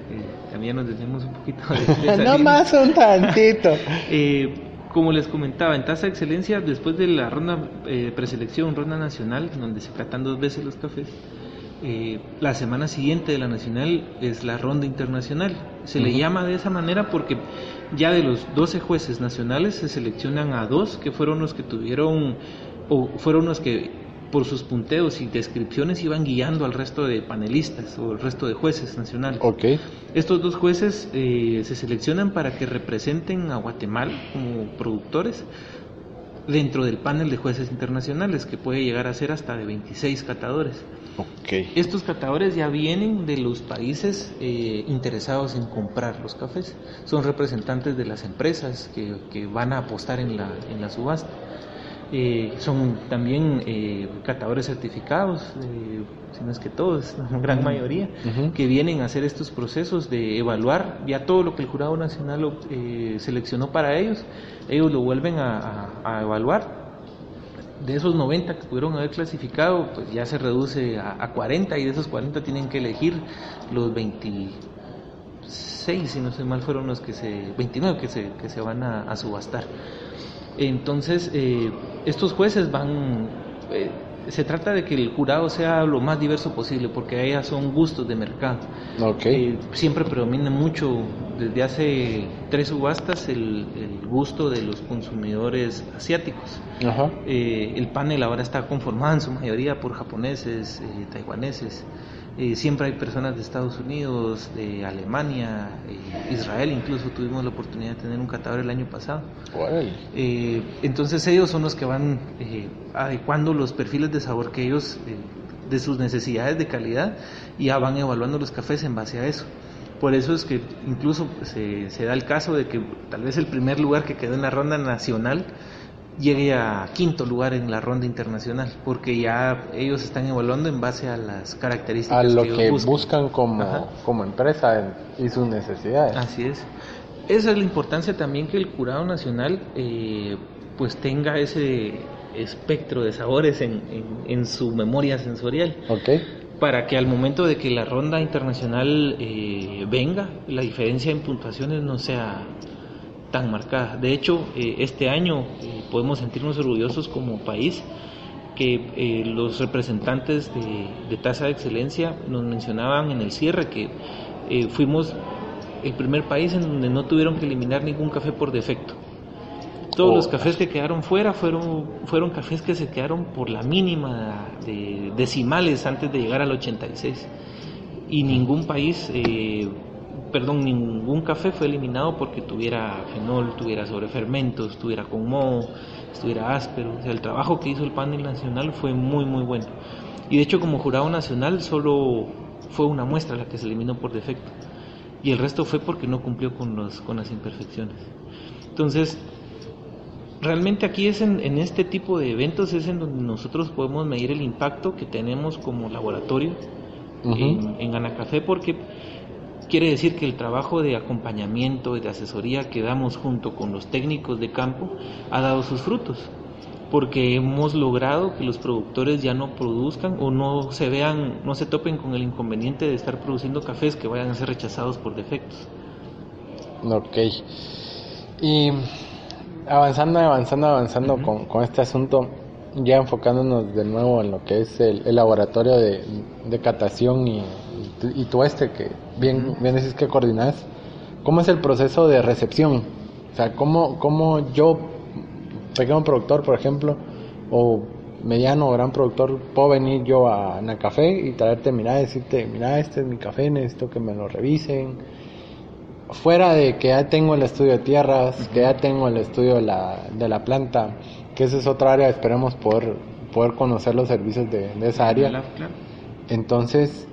también nos detenemos un poquito. De, no más un tantito. Eh, como les comentaba, en tasa de excelencia, después de la ronda eh, preselección, ronda nacional, donde se tratan dos veces los cafés, eh, la semana siguiente de la nacional es la ronda internacional. Se le llama de esa manera porque ya de los 12 jueces nacionales se seleccionan a dos que fueron los que tuvieron o fueron los que por sus punteos y descripciones iban guiando al resto de panelistas o el resto de jueces nacionales. Okay. Estos dos jueces eh, se seleccionan para que representen a Guatemala como productores dentro del panel de jueces internacionales, que puede llegar a ser hasta de 26 catadores. Okay. Estos catadores ya vienen de los países eh, interesados en comprar los cafés. Son representantes de las empresas que, que van a apostar en la, en la subasta. Eh, son también eh, catadores certificados, eh, si no es que todos, la gran mayoría, que vienen a hacer estos procesos de evaluar ya todo lo que el Jurado Nacional eh, seleccionó para ellos, ellos lo vuelven a, evaluar. De esos 90 que pudieron haber clasificado, pues ya se reduce a, 40 y de esos 40 tienen que elegir los 26, si no sé mal, fueron los que se, 29 que se, que se van a subastar. Entonces, eh, estos jueces van, eh, se trata de que el jurado sea lo más diverso posible, porque ellas son gustos de mercado. Okay. Eh, siempre predomina mucho, desde hace tres subastas, el, gusto de los consumidores asiáticos. Ajá. el panel ahora está conformado en su mayoría por japoneses, taiwaneses. Eh, siempre hay personas de Estados Unidos, de Alemania, eh, Israel, incluso tuvimos la oportunidad de tener un catador el año pasado. Eh, entonces ellos son los que van adecuando los perfiles de sabor que ellos, de sus necesidades de calidad, y ya van evaluando los cafés en base a eso. Por eso es que incluso se, se da el caso de que tal vez el primer lugar que quedó en la ronda nacional llegue a quinto lugar en la ronda internacional, porque ya ellos están evaluando en base a las características a lo que, buscan, como, como empresa y sus necesidades. Así es. Esa es la importancia también que el jurado nacional eh, pues tenga ese espectro de sabores en, en, su memoria sensorial. Okay. Para que al momento de que la ronda internacional eh, venga, la diferencia en puntuaciones no sea tan marcada. De hecho, eh, este año eh, podemos sentirnos orgullosos como país que eh, los representantes de, tasa de excelencia nos mencionaban en el cierre que fuimos el primer país en donde no tuvieron que eliminar ningún café por defecto. Todos los oh. cafés que quedaron fuera fueron, fueron cafés que se quedaron por la mínima de decimales antes de llegar al 86. Y ningún país perdón, ningún café fue eliminado porque tuviera fenol, tuviera sobrefermentos, estuviera con moho, estuviera áspero. O sea, el trabajo que hizo el panel nacional fue muy, muy bueno. Y de hecho, como jurado nacional, solo fue una muestra la que se eliminó por defecto. Y el resto fue porque no cumplió con, los, con las imperfecciones. Entonces, realmente aquí es en, este tipo de eventos es en donde nosotros podemos medir el impacto que tenemos como laboratorio en, en Anacafé porque Quiere decir que el trabajo de acompañamiento y de asesoría que damos junto con los técnicos de campo ha dado sus frutos, porque hemos logrado que los productores ya no produzcan o no se vean, no se topen con el inconveniente de estar produciendo cafés que vayan a ser rechazados por defectos. Ok. Y avanzando, avanzando, avanzando con, con este asunto, ya enfocándonos de nuevo en lo que es el, laboratorio de, de, catación y, y, tú este que bien, bien decís que coordinas, ¿cómo es el proceso de recepción? O sea, ¿cómo, cómo yo, pequeño productor, por ejemplo, o mediano o gran productor, puedo venir yo a café y traerte, mira, decirte, mira, este es mi café, necesito que me lo revisen. Fuera de que ya tengo el estudio de tierras, que ya tengo el estudio de la, de la planta, que esa es otra área, esperemos poder, poder conocer los servicios de, esa área. Entonces,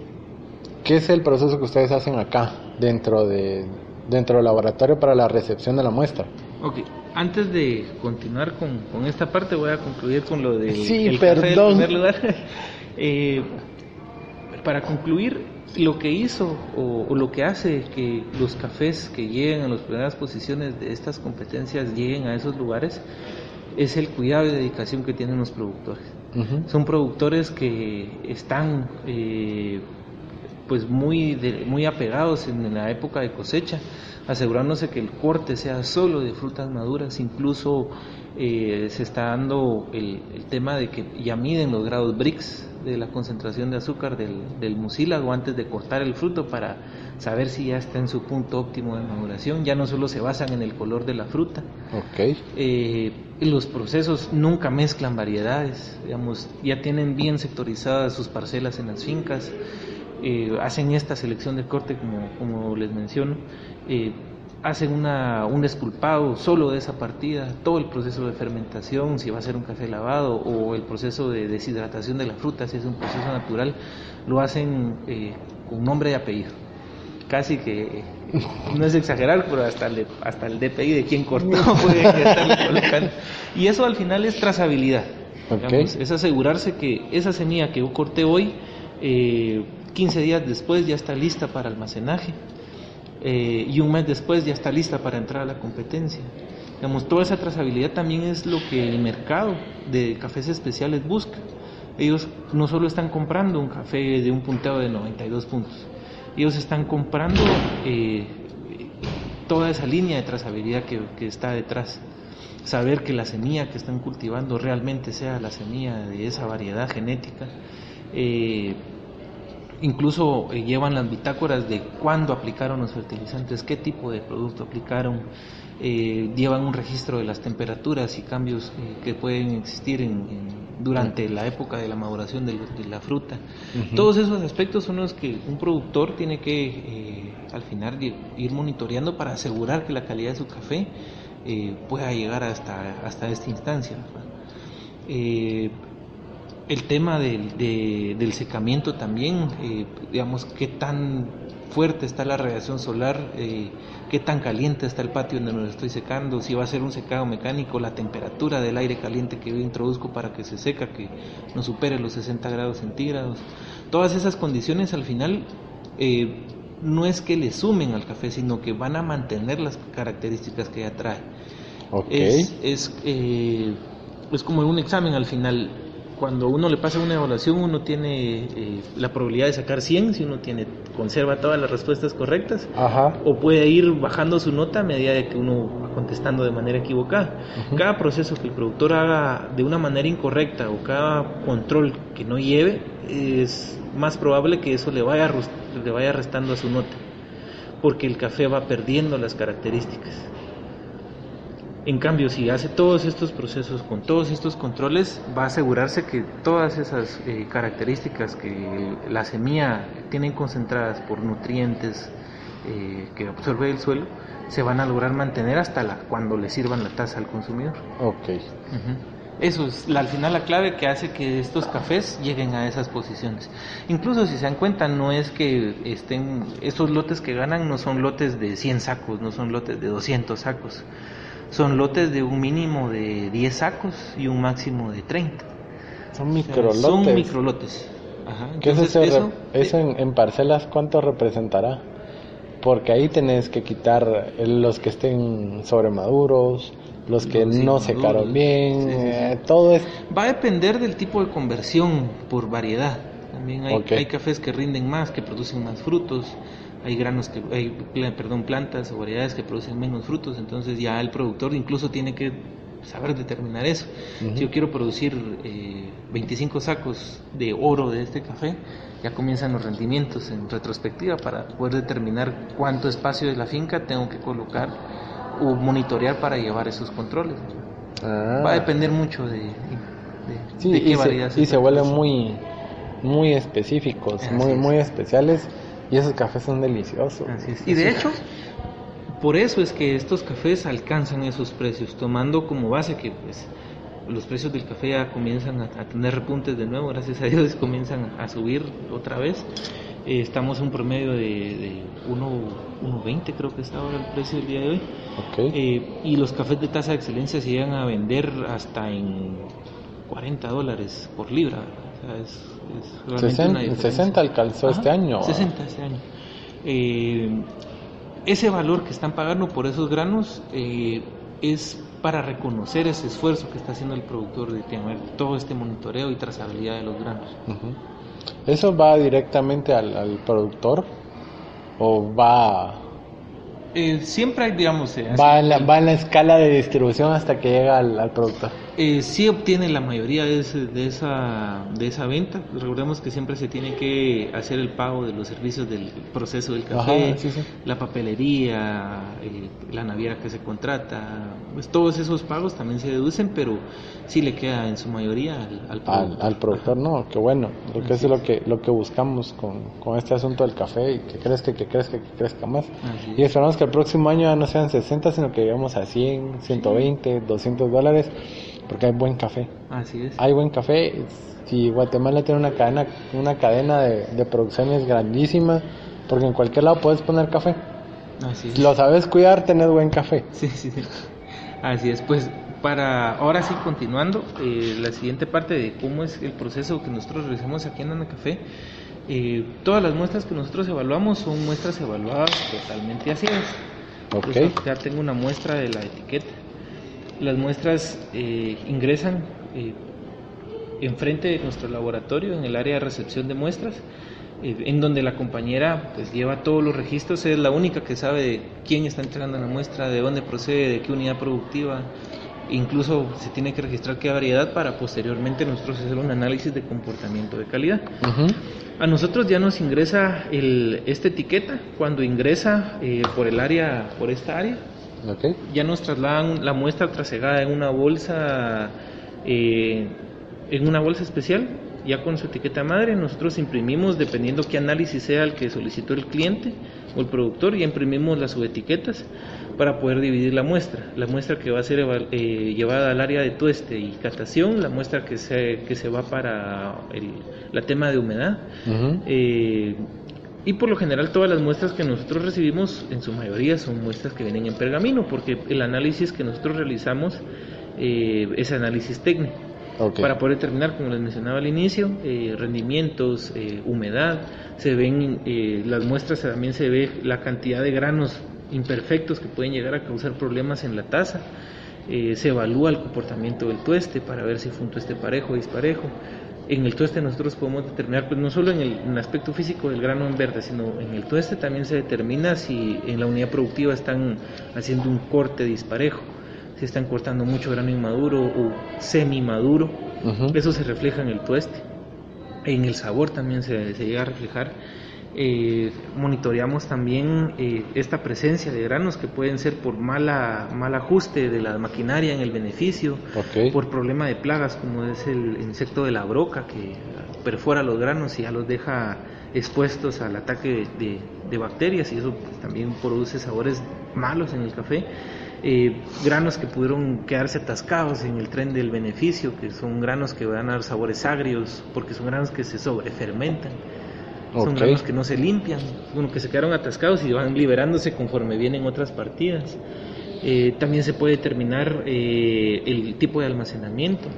¿qué es el proceso que ustedes hacen acá dentro, de, dentro del laboratorio para la recepción de la muestra? Ok, antes de continuar con, con esta parte voy a concluir con lo de sí, perdón. primer lugar. Eh, para concluir, lo que hizo o, lo que hace que los cafés que lleguen a las primeras posiciones de estas competencias lleguen a esos lugares es el cuidado y dedicación que tienen los productores. Son productores que están eh, pues muy, muy apegados en la época de cosecha, asegurándose que el corte sea solo de frutas maduras, incluso eh, se está dando el, tema de que ya miden los grados BRICS de la concentración de azúcar del, del mucílago antes de cortar el fruto para saber si ya está en su punto óptimo de maduración, ya no solo se basan en el color de la fruta. Okay. Eh, los procesos nunca mezclan variedades, digamos, ya tienen bien sectorizadas sus parcelas en las fincas, eh, hacen esta selección de corte como, como les menciono, eh, hacen una, un esculpado solo de esa partida, todo el proceso de fermentación, si va a ser un café lavado o el proceso de deshidratación de la fruta, si es un proceso natural, lo hacen con nombre y apellido casi que no es exagerar, pero hasta el, hasta el DPI de quien cortó puede colocando. Y eso al final es trazabilidad. es asegurarse que esa semilla que yo corté hoy, eh, 15 días después ya está lista para almacenaje eh, y un mes después ya está lista para entrar a la competencia. Digamos, toda esa trazabilidad también es lo que el mercado de cafés especiales busca. Ellos no solo están comprando un café de un punteo de 92 puntos, ellos están comprando eh, toda esa línea de trazabilidad que, está detrás. Saber que la semilla que están cultivando realmente sea la semilla de esa variedad genética. Eh, incluso eh, llevan las bitácoras de cuándo aplicaron los fertilizantes, qué tipo de producto aplicaron, llevan un registro de las temperaturas y cambios que pueden existir en durante la época de la maduración de, la fruta. Todos esos aspectos son los que un productor tiene que eh, al final ir monitoreando para asegurar que la calidad de su café eh, pueda llegar hasta, hasta esta instancia. Eh, el tema del, del secamiento también, digamos, qué tan fuerte está la radiación solar, eh, qué tan caliente está el patio donde lo estoy secando, si va a ser un secado mecánico, la temperatura del aire caliente que yo introduzco para que se seca, que no supere los 60 grados centígrados. Todas esas condiciones al final eh, no es que le sumen al café, sino que van a mantener las características que ya trae. Es, es, eh, es como un examen al final cuando uno le pasa una evaluación, uno tiene eh, la probabilidad de sacar 100 si uno tiene conserva todas las respuestas correctas. O puede ir bajando su nota a medida de que uno va contestando de manera equivocada. Cada proceso que el productor haga de una manera incorrecta o cada control que no lleve, es más probable que eso le vaya, le vaya restando a su nota. Porque el café va perdiendo las características. En cambio, si hace todos estos procesos con todos estos controles, va a asegurarse que todas esas eh, características que la semilla tienen concentradas por nutrientes eh, que absorbe el suelo, se van a lograr mantener hasta la, cuando le sirvan la taza al consumidor. Ok. Eso es al final la clave que hace que estos cafés lleguen a esas posiciones. Incluso si se dan cuenta, no es que estén, estos lotes que ganan no son lotes de 100 sacos, no son lotes de 200 sacos son lotes de un mínimo de 10 sacos y un máximo de 30. Son microlotes. son microlotes. Ajá. Entonces, eso, eso en, parcelas cuánto representará? Porque ahí tenés que quitar los que estén sobremaduros, los que no secaron bien, eh, todo es... Va a depender del tipo de conversión por variedad. También hay, hay cafés que rinden más, que producen más frutos hay granos que hay perdón plantas o variedades que producen menos frutos entonces ya el productor incluso tiene que saber determinar eso. Si yo quiero producir 25 eh, sacos de oro de este café ya comienzan los rendimientos en retrospectiva para poder determinar cuánto espacio de la finca tengo que colocar o monitorear para llevar esos controles. Ah. va a depender mucho de, qué y variedad se, y se vuelven muy muy específicos muy muy especiales y esos cafés son deliciosos. Y de hecho, por eso es que estos cafés alcanzan esos precios, tomando como base que pues los precios del café ya comienzan a, tener repuntes de nuevo, gracias a Dios comienzan a subir otra vez. Eh, estamos en un promedio de, de 1.20 creo que está ahora el precio del día de hoy. Eh, y los cafés de tasa de excelencia se llegan a vender hasta en 40 dólares por libra. O sea, es, 60, 60 alcanzó este año. 60 este año. Eh, ese valor que están pagando por esos granos eh, es para reconocer ese esfuerzo que está haciendo el productor de tener todo este monitoreo y trazabilidad de los granos. ¿Eso va directamente al, al productor o va eh, siempre hay, digamos... Eh, va, en la, va, en la, escala de distribución hasta que llega al, al productor. Eh, sí obtiene la mayoría de, de, esa, de esa venta. Recordemos que siempre se tiene que hacer el pago de los servicios del proceso del café, la papelería, eh, la naviera que se contrata. Pues todos esos pagos también se deducen, pero sí le queda en su mayoría al, productor. Al, productor, no, qué bueno. Porque eso es lo que, lo que buscamos con, con este asunto del café y que crezca, que crezca, que crezca más. Y esperamos que el próximo año ya no sean 60, sino que lleguemos a 100, 120, 200 dólares, porque hay buen café. Así es. Hay buen café. Si Guatemala tiene una cadena, una cadena de, de producciones grandísima, porque en cualquier lado puedes poner café. Así es. Lo sabes cuidar, tenés buen café. Sí, sí, sí. Así es, pues para ahora sí continuando, eh, la siguiente parte de cómo es el proceso que nosotros realizamos aquí en Ana Café eh, todas las muestras que nosotros evaluamos son muestras evaluadas totalmente así Okay. ya tengo una muestra de la etiqueta. Las muestras eh, ingresan eh, enfrente de nuestro laboratorio en el área de recepción de muestras, eh, en donde la compañera pues lleva todos los registros, es la única que sabe de quién está entregando la muestra, de dónde procede, de qué unidad productiva, Incluso se tiene que registrar qué variedad para posteriormente nosotros hacer un análisis de comportamiento de calidad. A nosotros ya nos ingresa el, esta etiqueta cuando ingresa eh, por el área, por esta área. Ya nos trasladan la muestra trasegada en una bolsa, eh, en una bolsa especial, ya con su etiqueta madre. Nosotros imprimimos, dependiendo qué análisis sea el que solicitó el cliente o el productor, ya imprimimos las subetiquetas para poder dividir la muestra. La muestra que va a ser eh, llevada al área de tueste y catación, la muestra que se, que se va para el la tema de humedad. Eh, y por lo general todas las muestras que nosotros recibimos en su mayoría son muestras que vienen en pergamino, porque el análisis que nosotros realizamos eh, es análisis técnico. Para poder determinar, como les mencionaba al inicio, eh, rendimientos, eh, humedad, se ven las muestras, también se ve la cantidad de granos imperfectos que pueden llegar a causar problemas en la taza. se evalúa el comportamiento del tueste para ver si fue un tueste parejo o disparejo en el tueste nosotros podemos determinar, pues no solo en el, aspecto físico del grano en verde, sino en el tueste también se determina si en la unidad productiva están haciendo un corte disparejo, si están cortando mucho grano inmaduro o semi maduro, eso se refleja en el tueste. En el sabor también se, se llega a reflejar eh, monitoreamos también eh, esta presencia de granos que pueden ser por mala, mal ajuste de la maquinaria en el beneficio, por problema de plagas como es el insecto de la broca que perfora los granos y ya los deja expuestos al ataque de, bacterias y eso pues, también produce sabores malos en el café. Eh, granos que pudieron quedarse atascados en el tren del beneficio, que son granos que van a dar sabores agrios, porque son granos que se sobrefermentan. Son granos que no se limpian, bueno, que se quedaron atascados y van liberándose conforme vienen otras partidas. Eh, también se puede determinar eh, el tipo de almacenamiento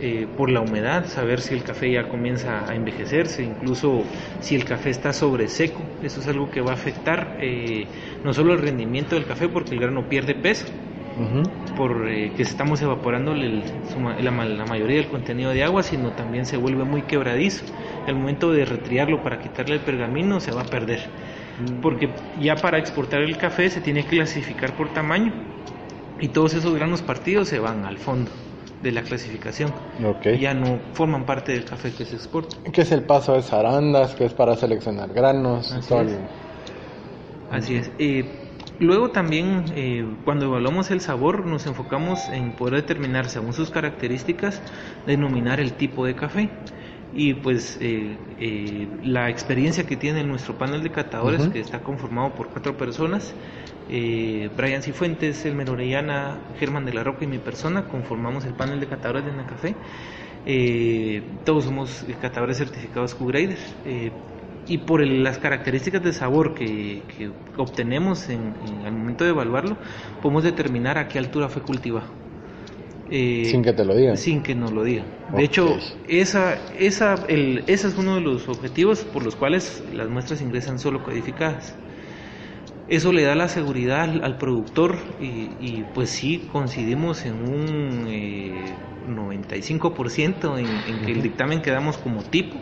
eh, por la humedad, saber si el café ya comienza a envejecerse, incluso si el café está sobre seco. Eso es algo que va a afectar no solo el rendimiento del café porque el grano pierde peso, por eh, que estamos evaporando la, mayoría del contenido de agua, sino también se vuelve muy quebradizo. El momento de retriarlo para quitarle el pergamino se va a perder, mm. porque ya para exportar el café se tiene que clasificar por tamaño y todos esos granos partidos se van al fondo de la clasificación. Ya no forman parte del café que se exporta. ¿Qué es el paso de zarandas? que es para seleccionar granos? Así es. Así es. Eh, Luego también eh, cuando evaluamos el sabor nos enfocamos en poder determinar según sus características denominar el tipo de café y pues eh, eh, la experiencia que tiene nuestro panel de catadores que está conformado por cuatro personas Brian Cifuentes, Elmer Orellana, Germán de la Roca y mi persona conformamos el panel de catadores de Nacafé todos somos catadores certificados Q-Graders y por las características de sabor que, obtenemos en, el momento de evaluarlo, podemos determinar a qué altura fue cultivado. Eh, sin que te lo digan. Sin que nos lo digan. De hecho, esa, esa, el, ese es uno de los objetivos por los cuales las muestras ingresan solo codificadas. Eso le da la seguridad al, productor y, pues sí, coincidimos en un 95% eh, en, en que el dictamen quedamos como tipo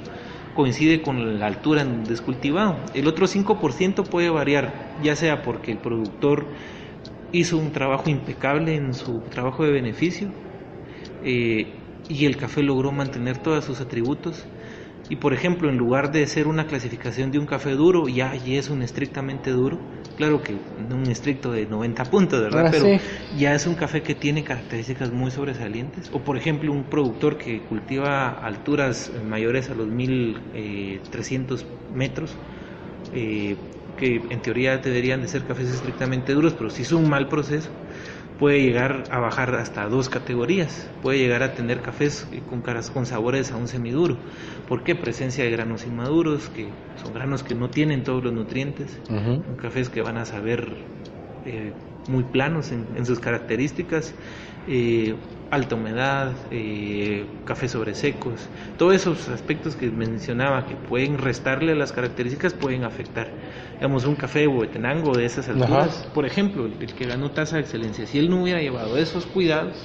coincide con la altura en descultivado. El otro 5% puede variar, ya sea porque el productor hizo un trabajo impecable en su trabajo de beneficio eh, y el café logró mantener todos sus atributos. Y por ejemplo, en lugar de ser una clasificación de un café duro, ya, es un estrictamente duro, claro que un estricto de 90 puntos, ¿verdad? Pero ya es un café que tiene características muy sobresalientes. O por ejemplo, un productor que cultiva alturas mayores a los 1300 metros, eh, que en teoría deberían de ser cafés estrictamente duros, pero si es un mal proceso, puede llegar a bajar hasta dos categorías. Puede llegar a tener cafés con, con sabores a un semiduro. ¿Por qué? Presencia de granos inmaduros, que son granos que no tienen todos los nutrientes. Cafés que van a saber eh, muy planos en, sus características, eh, alta humedad, eh, café sobre secos, todos esos aspectos que mencionaba que pueden restarle las características pueden afectar. Digamos, un café Huetenango de esas alturas, por ejemplo, el, que ganó tasa de excelencia, si él no hubiera llevado esos cuidados,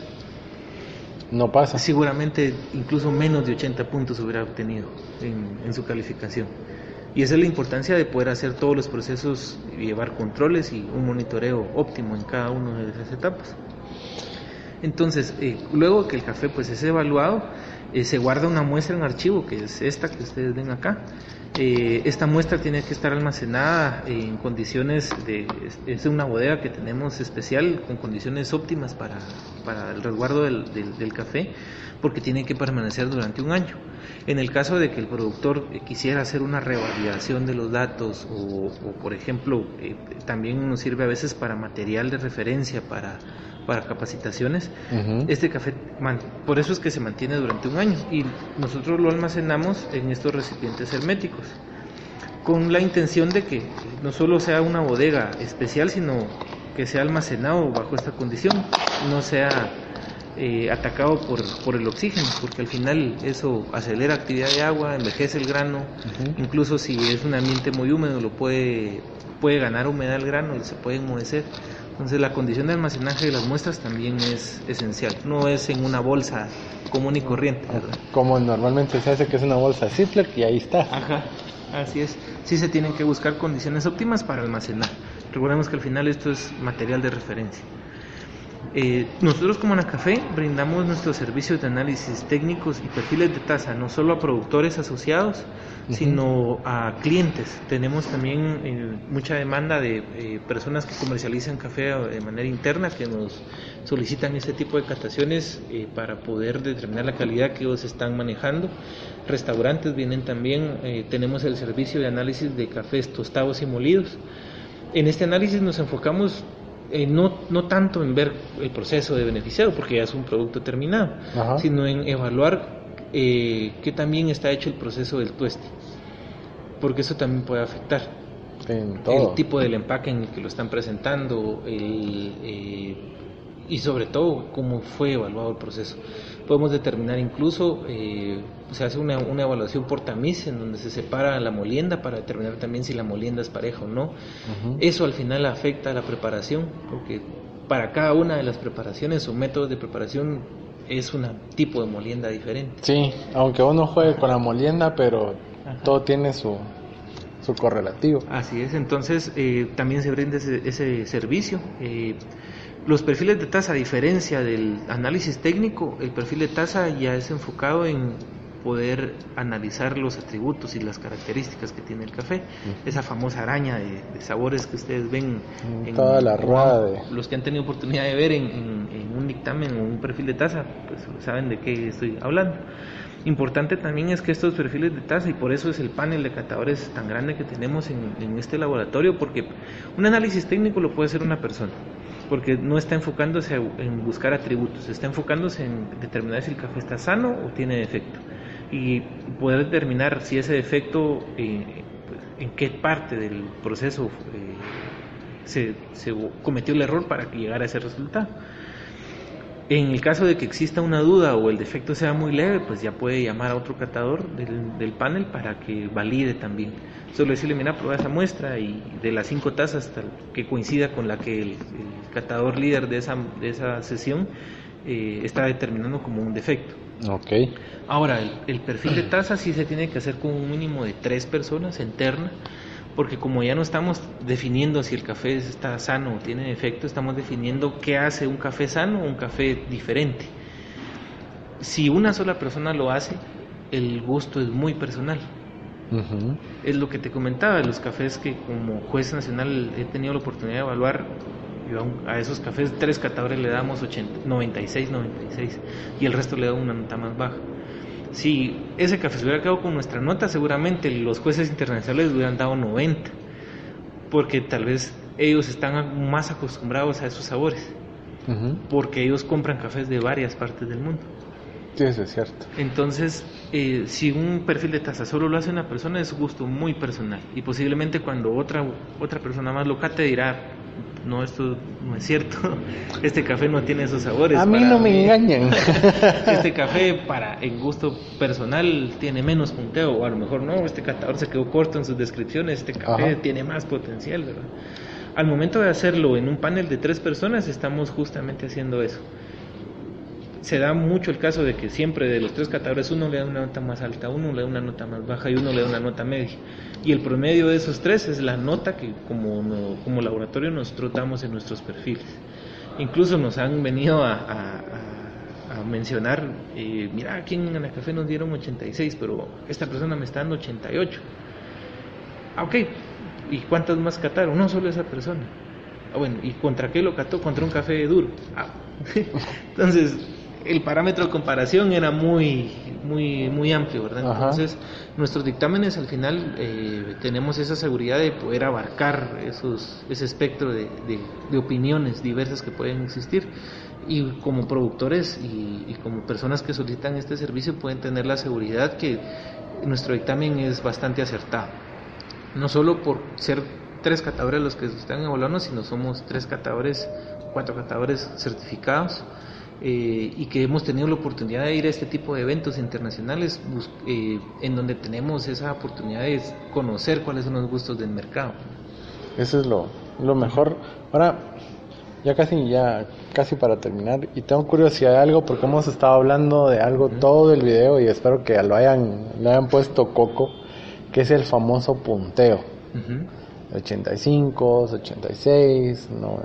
no pasa. Seguramente incluso menos de 80 puntos hubiera obtenido en su calificación. Y esa es la importancia de poder hacer todos los procesos, y llevar controles y un monitoreo óptimo en cada una de esas etapas. Entonces, eh, luego que el café pues es evaluado, eh, se guarda una muestra en archivo, que es esta que ustedes ven acá. Eh, esta muestra tiene que estar almacenada en condiciones de, es una bodega que tenemos especial con condiciones óptimas para, para el resguardo del, del café, porque tiene que permanecer durante un año. En el caso de que el productor eh, quisiera hacer una revalidación de los datos o, por ejemplo, también nos sirve a veces para material de referencia, para, para capacitaciones, este café, por eso es que se mantiene durante un año y nosotros lo almacenamos en estos recipientes herméticos. con la intención de que no solo sea una bodega especial, sino que sea almacenado bajo esta condición, no sea eh, atacado por, por, el oxígeno, porque al final eso acelera actividad de agua, envejece el grano, incluso si es un ambiente muy húmedo lo puede, puede ganar humedad el grano y se puede enmohecer. Entonces la condición de almacenaje de las muestras también es esencial, no es en una bolsa común y corriente. Como normalmente se hace que es una bolsa Ziploc y ahí está. Ajá, así es. Sí se tienen que buscar condiciones óptimas para almacenar. Recordemos que al final esto es material de referencia. Eh, nosotros como Anacafé brindamos nuestros servicios de análisis técnicos y perfiles de tasa no solo a productores asociados, sino a clientes. Tenemos también eh, mucha demanda de eh, personas que comercializan café de manera interna que nos solicitan este tipo de cataciones para poder determinar la calidad que ellos están manejando. Restaurantes vienen también, tenemos el servicio de análisis de cafés tostados y molidos. En este análisis nos enfocamos eh, no, no tanto en ver el proceso de beneficiado, porque ya es un producto terminado, sino en evaluar eh, que también está hecho el proceso del tueste, porque eso también puede afectar. El tipo del empaque en el que lo están presentando, el, eh, y sobre todo cómo fue evaluado el proceso. Podemos determinar incluso, eh, se hace una, una, evaluación por tamiz en donde se separa la molienda para determinar también si la molienda es pareja o no. Eso al final afecta a la preparación, porque para cada una de las preparaciones o métodos de preparación es un tipo de molienda diferente. Sí, aunque uno juegue con la molienda, pero todo tiene su, su correlativo. Así es, entonces eh, también se brinda ese, ese servicio. Eh, los perfiles de tasa, a diferencia del análisis técnico, el perfil de tasa ya es enfocado en poder analizar los atributos y las características que tiene el café. Esa famosa araña de, sabores que ustedes ven en toda la rueda. Los que han tenido oportunidad de ver en, un dictamen o un perfil de tasa, pues saben de qué estoy hablando. Importante también es que estos perfiles de tasa, y por eso es el panel de catadores tan grande que tenemos en, en este laboratorio, porque un análisis técnico lo puede hacer una persona porque no está enfocándose en buscar atributos, está enfocándose en determinar si el café está sano o tiene defecto y poder determinar si ese defecto eh, pues, en qué parte del proceso eh, se, cometió el error para que llegara a ese resultado. En el caso de que exista una duda o el defecto sea muy leve, pues ya puede llamar a otro catador del, panel para que valide también. Solo decirle, mira, prueba esa muestra y de las cinco tazas que coincida con la que el, catador líder de esa, de esa sesión eh, está determinando como un defecto. Okay. Ahora, el, el perfil de taza sí se tiene que hacer con un mínimo de tres personas en terna porque como ya no estamos definiendo si el café está sano o tiene defecto, estamos definiendo qué hace un café sano o un café diferente. Si una sola persona lo hace, el gusto es muy personal. Es lo que te comentaba, los cafés que como juez nacional he tenido la oportunidad de evaluar, a esos cafés tres catadores le damos 80, 96, 96 y el resto le da una nota más baja si ese café se hubiera quedado con nuestra nota, seguramente los jueces internacionales hubieran dado 90, porque tal vez ellos están más acostumbrados a esos sabores, porque ellos compran cafés de varias partes del mundo. Sí, eso es cierto. Entonces, eh, si un perfil de taza solo lo hace una persona, es gusto muy personal. Y posiblemente cuando otra, otra persona más lo cate dirá, no, esto no es cierto, este café no tiene esos sabores. A mí no me engañan. este café, para en gusto personal, tiene menos punteo, o a lo mejor no, este catador se quedó corto en sus descripciones, este café tiene más potencial, ¿verdad? Al momento de hacerlo en un panel de tres personas, estamos justamente haciendo eso se da mucho el caso de que siempre de los tres catadores uno le da una nota más alta, uno le da una nota más baja y uno le da una nota media. Y el promedio de esos tres es la nota que como, como laboratorio nosotros damos en nuestros perfiles. Incluso nos han venido a, mencionar, eh, mira, aquí en el café nos dieron 86, pero esta persona me está dando 88. Ah, ok, ¿y cuántas más cataron? No solo esa persona. Ah, bueno, ¿y contra qué lo cató? Contra un café duro. Ah. Entonces, el parámetro de comparación era muy, muy, muy amplio, ¿verdad? Entonces, nuestros dictámenes al final eh, tenemos esa seguridad de poder abarcar esos, ese espectro de, opiniones diversas que pueden existir y como productores y, y, como personas que solicitan este servicio pueden tener la seguridad que nuestro dictamen es bastante acertado. no solo por ser tres catadores los que están evaluando, sino somos tres catadores, cuatro catadores certificados. Eh, y que hemos tenido la oportunidad de ir a este tipo de eventos internacionales eh, en donde tenemos esa oportunidad de conocer cuáles son los gustos del mercado. Eso es lo, lo mejor. Ahora, ya casi, ya casi para terminar, y tengo curiosidad de algo porque hemos estado hablando de algo todo el video y espero que lo hayan, le hayan puesto coco, que es el famoso punteo. 85, 86, no,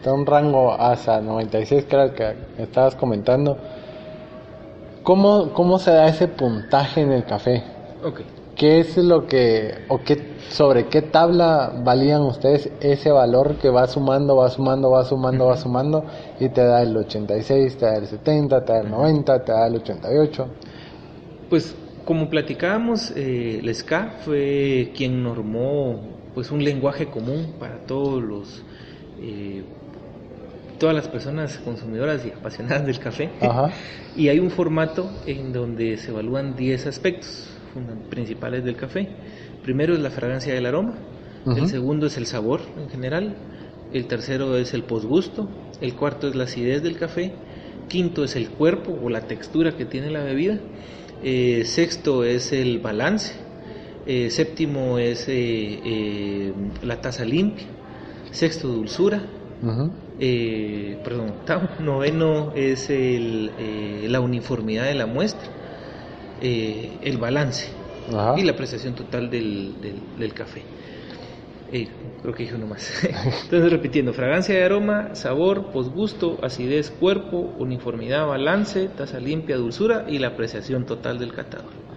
está un rango hasta 96 que era el que estabas comentando. ¿Cómo, ¿Cómo se da ese puntaje en el café? Okay. ¿Qué es lo que, o qué, sobre qué tabla valían ustedes ese valor que va sumando, va sumando, va sumando, va sumando y te da el 86, te da el 70, te da el 90, te da el 88? Pues como platicábamos, eh, el SCA fue quien normó pues un lenguaje común para todos los eh, todas las personas consumidoras y apasionadas del café. y hay un formato en donde se evalúan 10 aspectos principales del café. Primero es la fragancia del aroma, el segundo es el sabor en general, el tercero es el posgusto, el cuarto es la acidez del café, quinto es el cuerpo o la textura que tiene la bebida, eh, sexto es el balance, eh, séptimo es eh, la taza limpia, sexto dulzura, perdón, noveno es el, la uniformidad de la muestra, el balance y la apreciación total del, del, café. Eh, creo que dije uno más. Entonces, repitiendo: fragancia de aroma, sabor, posgusto, acidez, cuerpo, uniformidad, balance, taza limpia, dulzura y la apreciación total del catador.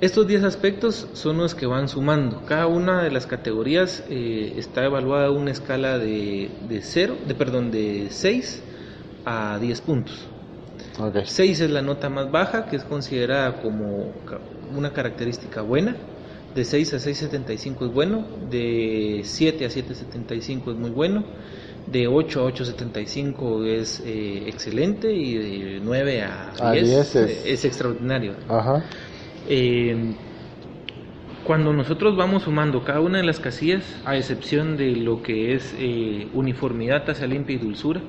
Estos 10 aspectos son los que van sumando. Cada una de las categorías eh, está evaluada en una escala de, de, cero, de, perdón, de 6 a 10 puntos. 6 es la nota más baja, que es considerada como una característica buena. De 6 a 6.75 es bueno, de 7 a 7.75 es muy bueno, de 8 a 8.75 es eh, excelente y de 9 a 10, es... extraordinario. Eh, cuando nosotros vamos sumando cada una de las casillas, a excepción de lo que es eh, uniformidad, tasa limpia y dulzura,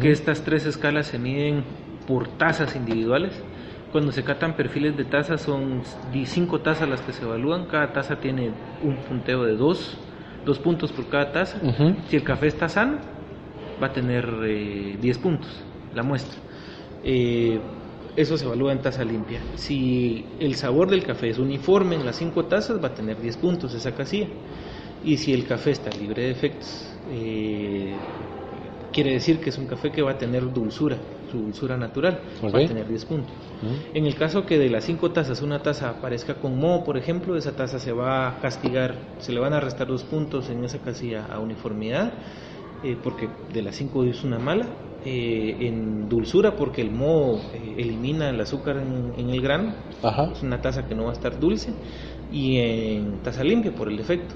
que estas tres escalas se miden por tasas individuales, cuando se catan perfiles de tazas son cinco tazas las que se evalúan, cada taza tiene un punteo de dos, dos puntos por cada taza. Si el café está sano, va a tener eh, 10 puntos, la muestra. Eh, eso se evalúa en taza limpia. Si el sabor del café es uniforme en las cinco tazas, va a tener 10 puntos esa casilla. Y si el café está libre de efectos, eh, quiere decir que es un café que va a tener dulzura su dulzura natural, va a tener 10 puntos. En el caso que de las 5 tazas una taza aparezca con moho, por ejemplo, esa taza se va a castigar, se le van a restar dos puntos en esa casilla a uniformidad, eh, porque de las 5 es una mala. Eh, en dulzura, porque el moho eh, elimina el azúcar en, el grano, es una taza que no va a estar dulce, y en taza limpia por el efecto.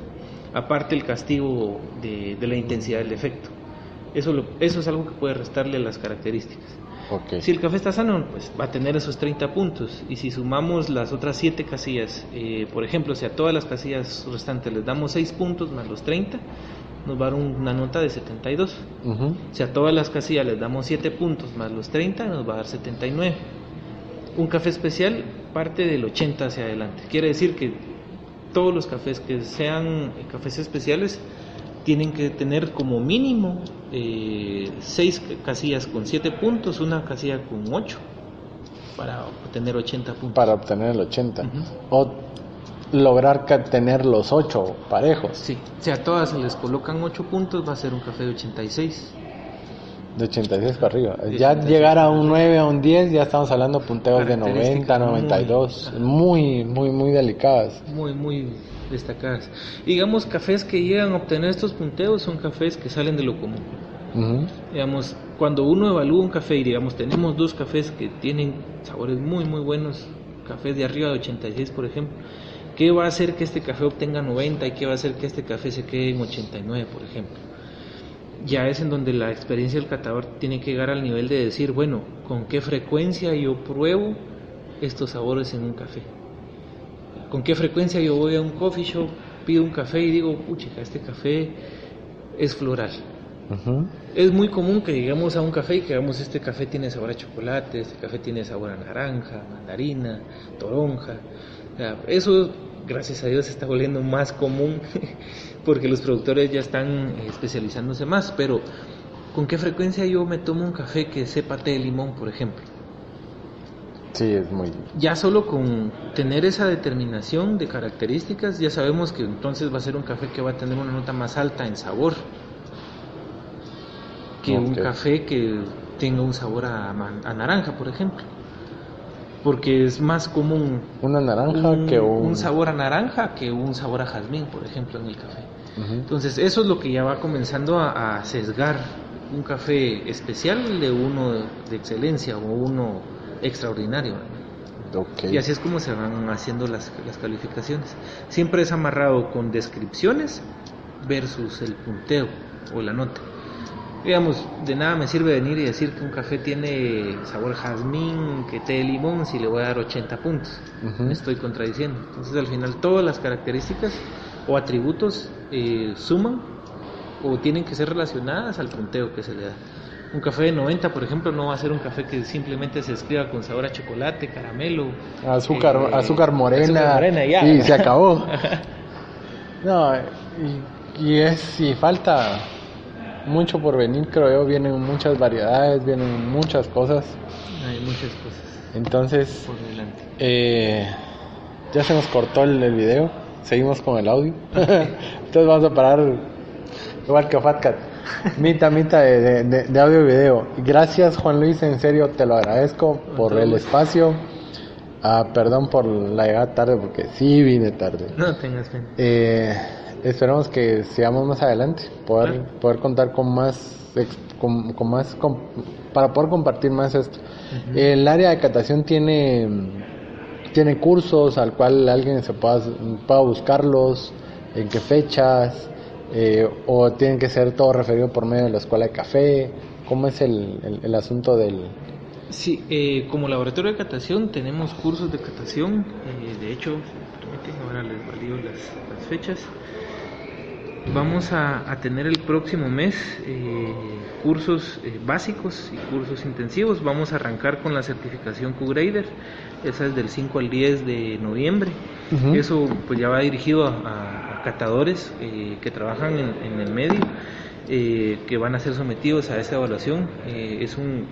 Aparte el castigo de, de la intensidad del efecto. Eso, eso es algo que puede restarle las características. Si el café está sano, pues va a tener esos 30 puntos. Y si sumamos las otras 7 casillas, eh, por ejemplo, si a todas las casillas restantes les damos 6 puntos más los 30, nos va a dar una nota de 72. Si a todas las casillas les damos 7 puntos más los 30, nos va a dar 79. Un café especial parte del 80 hacia adelante. Quiere decir que todos los cafés que sean cafés especiales tienen que tener como mínimo eh, seis casillas con siete puntos, una casilla con ocho para obtener 80 puntos. Para obtener el 80. O lograr tener los ocho parejos. Sí, si a todas se les colocan ocho puntos, va a ser un café de 86. De 86 para arriba. ya llegar a un 9, a un 10, ya estamos hablando punteos de 90, 92. Muy, muy, muy delicadas. Muy, muy destacadas. Digamos, cafés que llegan a obtener estos punteos son cafés que salen de lo común. Digamos, cuando uno evalúa un café y digamos, tenemos dos cafés que tienen sabores muy, muy buenos, cafés de arriba de 86, por ejemplo, ¿qué va a hacer que este café obtenga 90 y qué va a hacer que este café se quede en 89, por ejemplo? Ya es en donde la experiencia del catador tiene que llegar al nivel de decir, bueno, ¿con qué frecuencia yo pruebo estos sabores en un café? con qué frecuencia yo voy a un coffee shop, pido un café y digo, pucha, este café es floral. Es muy común que llegamos a un café y que digamos este café tiene sabor a chocolate, este café tiene sabor a naranja, mandarina, toronja. eso, gracias a Dios, se está volviendo más común porque los productores ya están eh, especializándose más. Pero, ¿con qué frecuencia yo me tomo un café que sepa té de limón, por ejemplo? Sí, es muy... Ya solo con tener esa determinación de características, ya sabemos que entonces va a ser un café que va a tener una nota más alta en sabor que un café que tenga un sabor a, naranja, por ejemplo. Porque es más común una naranja que un... sabor a naranja que un sabor a jazmín, por ejemplo, en el café. Entonces, eso es lo que ya va comenzando a, sesgar un café especial de uno de excelencia o uno extraordinario. Y así es como se van haciendo las, las calificaciones. Siempre es amarrado con descripciones versus el punteo o la nota. Digamos, de nada me sirve venir y decir que un café tiene sabor jazmín, que té de limón, si le voy a dar 80 puntos. Me estoy contradiciendo. Entonces, al final, todas las características o atributos eh, suman o tienen que ser relacionadas al punteo que se le da. Un café de 90, por ejemplo, no va a ser un café que simplemente se escriba con sabor a chocolate, caramelo, azúcar, eh, azúcar morena. Y se acabó. no, y, y es si falta mucho por venir, creo yo. Vienen muchas variedades, vienen muchas cosas. Hay muchas cosas. Entonces, eh, ya se nos cortó el, video. Seguimos con el audio. Entonces vamos a parar igual que Fatcat. Mitad, mitad de, de, audio y video. Gracias Juan Luis, en serio te lo agradezco por el espacio. Ah, perdón por la llegada tarde porque sí vine tarde. No tengas pena. Eh, esperamos que sigamos más adelante, poder, poder contar con más, con, más para poder compartir más esto. El área de catación tiene, tiene cursos al cual alguien se pueda, pueda buscarlos, en qué fechas, eh, o tienen que ser todo referido por medio de la escuela de café. ¿Cómo es el, el, asunto del, Sí, eh, como laboratorio de catación tenemos cursos de catación, eh, de hecho, ahora les valido las, las fechas. Vamos a, tener el próximo mes eh, cursos eh, básicos y cursos intensivos. Vamos a arrancar con la certificación Q-Grader. Esa es del 5 al 10 de noviembre. Eso pues ya va dirigido a, catadores eh, que trabajan en, en el medio, que van a ser sometidos a esa evaluación. es un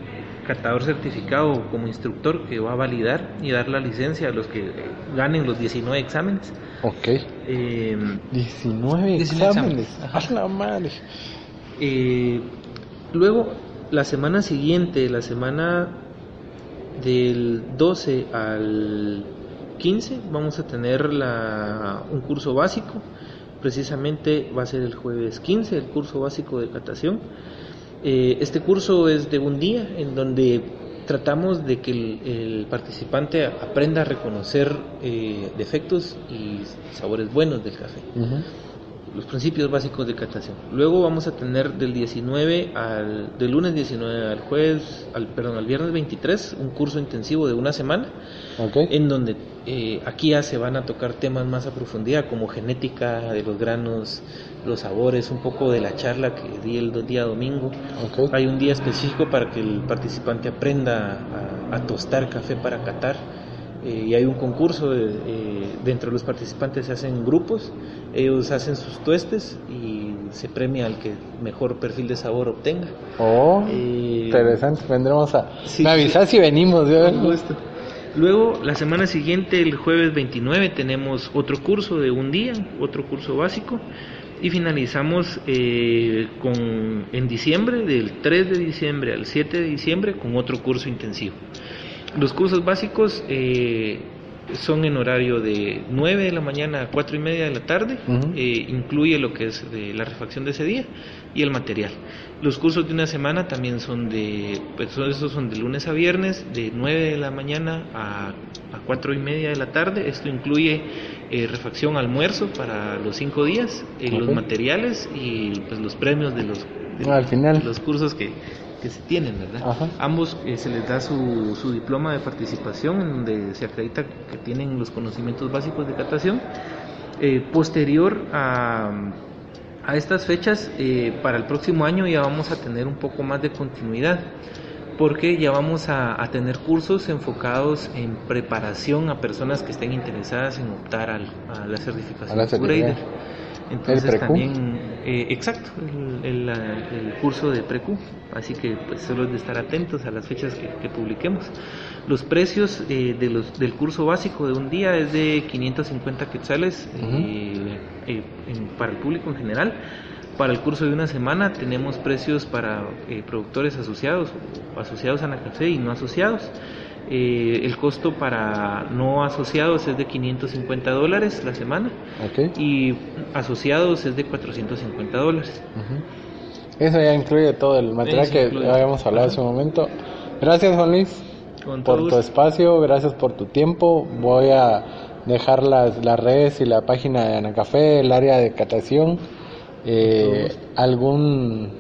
catador certificado como instructor que va a validar y dar la licencia a los que ganen los 19 exámenes. Ok. 19, em, exámenes. A la madre. Eh, luego, la semana siguiente, la semana del 12 al 15, vamos a tener la, un curso básico. Precisamente va a ser el jueves 15, el curso básico de catación eh, este curso es de un día en donde tratamos de que el, participante aprenda a reconocer eh, defectos y sabores buenos del café. Los principios básicos de catación. Luego vamos a tener del 19 al del lunes 19 al jueves, al perdón, al viernes 23 un curso intensivo de una semana, en donde eh, aquí ya se van a tocar temas más a profundidad como genética de los granos, los sabores, un poco de la charla que di el día domingo. Hay un día específico para que el participante aprenda a tostar café para catar eh, y hay un concurso, de, eh, dentro de los participantes se hacen grupos, ellos hacen sus tuestes y se premia al que mejor perfil de sabor obtenga. Oh, eh, interesante, vendremos a... me avisas si venimos. Luego, la semana siguiente, el jueves 29, tenemos otro curso de un día, otro curso básico, y finalizamos con, en diciembre, del 3 de diciembre al 7 de diciembre, con otro curso intensivo. Los cursos básicos eh, son en horario de 9 de la mañana a 4 y media de la tarde, eh, incluye lo que es de la refacción de ese día y el material. Los cursos de una semana también son de, pues esos son de lunes a viernes, de 9 de la mañana a, a 4 y media de la tarde. Esto incluye eh, refacción, almuerzo para los 5 días, los materiales y pues, los premios de los, Al final. los cursos que, que se tienen, ¿verdad? Ambos eh, se les da su, su, diploma de participación en donde se acredita que tienen los conocimientos básicos de catación Eh, posterior a, a, estas fechas, eh, para el próximo año ya vamos a tener un poco más de continuidad, porque ya vamos a, a tener cursos enfocados en preparación a personas que estén interesadas en optar al, a la certificación Grader. Entonces también, eh, exacto, el, el, el, curso de Precu. Así que pues solo es de estar atentos a las fechas que, que publiquemos. Los precios eh, de los, del curso básico de un día es de 550 quetzales uh -huh. eh, en, para el público en general. Para el curso de una semana tenemos precios para eh, productores asociados, asociados a Anacafé y no asociados. Eh, el costo para no asociados es de 550 dólares la semana okay. y asociados es de 450 dólares. Uh -huh. Eso ya incluye todo el material Eso que incluye. habíamos hablado hace un momento. Gracias Juan Luis Con por tu espacio, gracias por tu tiempo. Voy a dejar las, las redes y la página de Anacafé, el área de catación. Eh, ¿Algún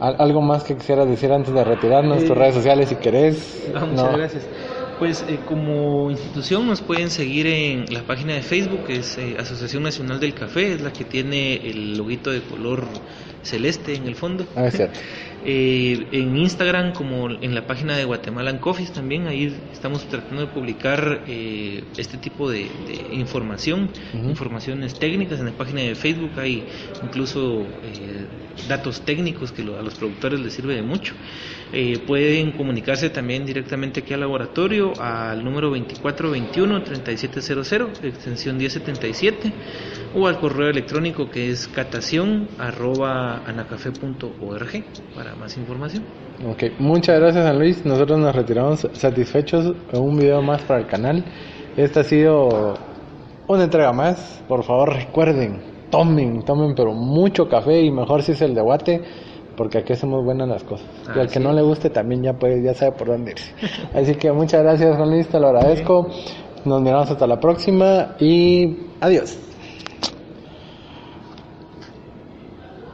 ¿Algo más que quisieras decir antes de retirarnos? Eh, tus redes sociales si querés. No, muchas no. gracias. Pues eh, como institución nos pueden seguir en la página de Facebook, que es eh, Asociación Nacional del Café, es la que tiene el loguito de color celeste en el fondo. Ah, es cierto. Eh, en Instagram como en la página de Guatemalan Coffees también, ahí estamos tratando de publicar eh, este tipo de, de información, uh -huh. informaciones técnicas. En la página de Facebook hay incluso eh, datos técnicos que lo, a los productores les sirve de mucho. Eh, pueden comunicarse también directamente aquí al laboratorio al número 2421-3700, extensión 1077, o al correo electrónico que es catación arroba anacafe.org para más información. Ok, muchas gracias San Luis. Nosotros nos retiramos satisfechos en un video más para el canal. Esta ha sido una entrega más. Por favor recuerden, tomen, tomen pero mucho café y mejor si es el de guate porque aquí hacemos buenas las cosas. Ah, y al que no le guste también ya puede, ya sabe por dónde irse. Así que muchas gracias Juan Luis, te lo agradezco. Nos miramos hasta la próxima y adiós.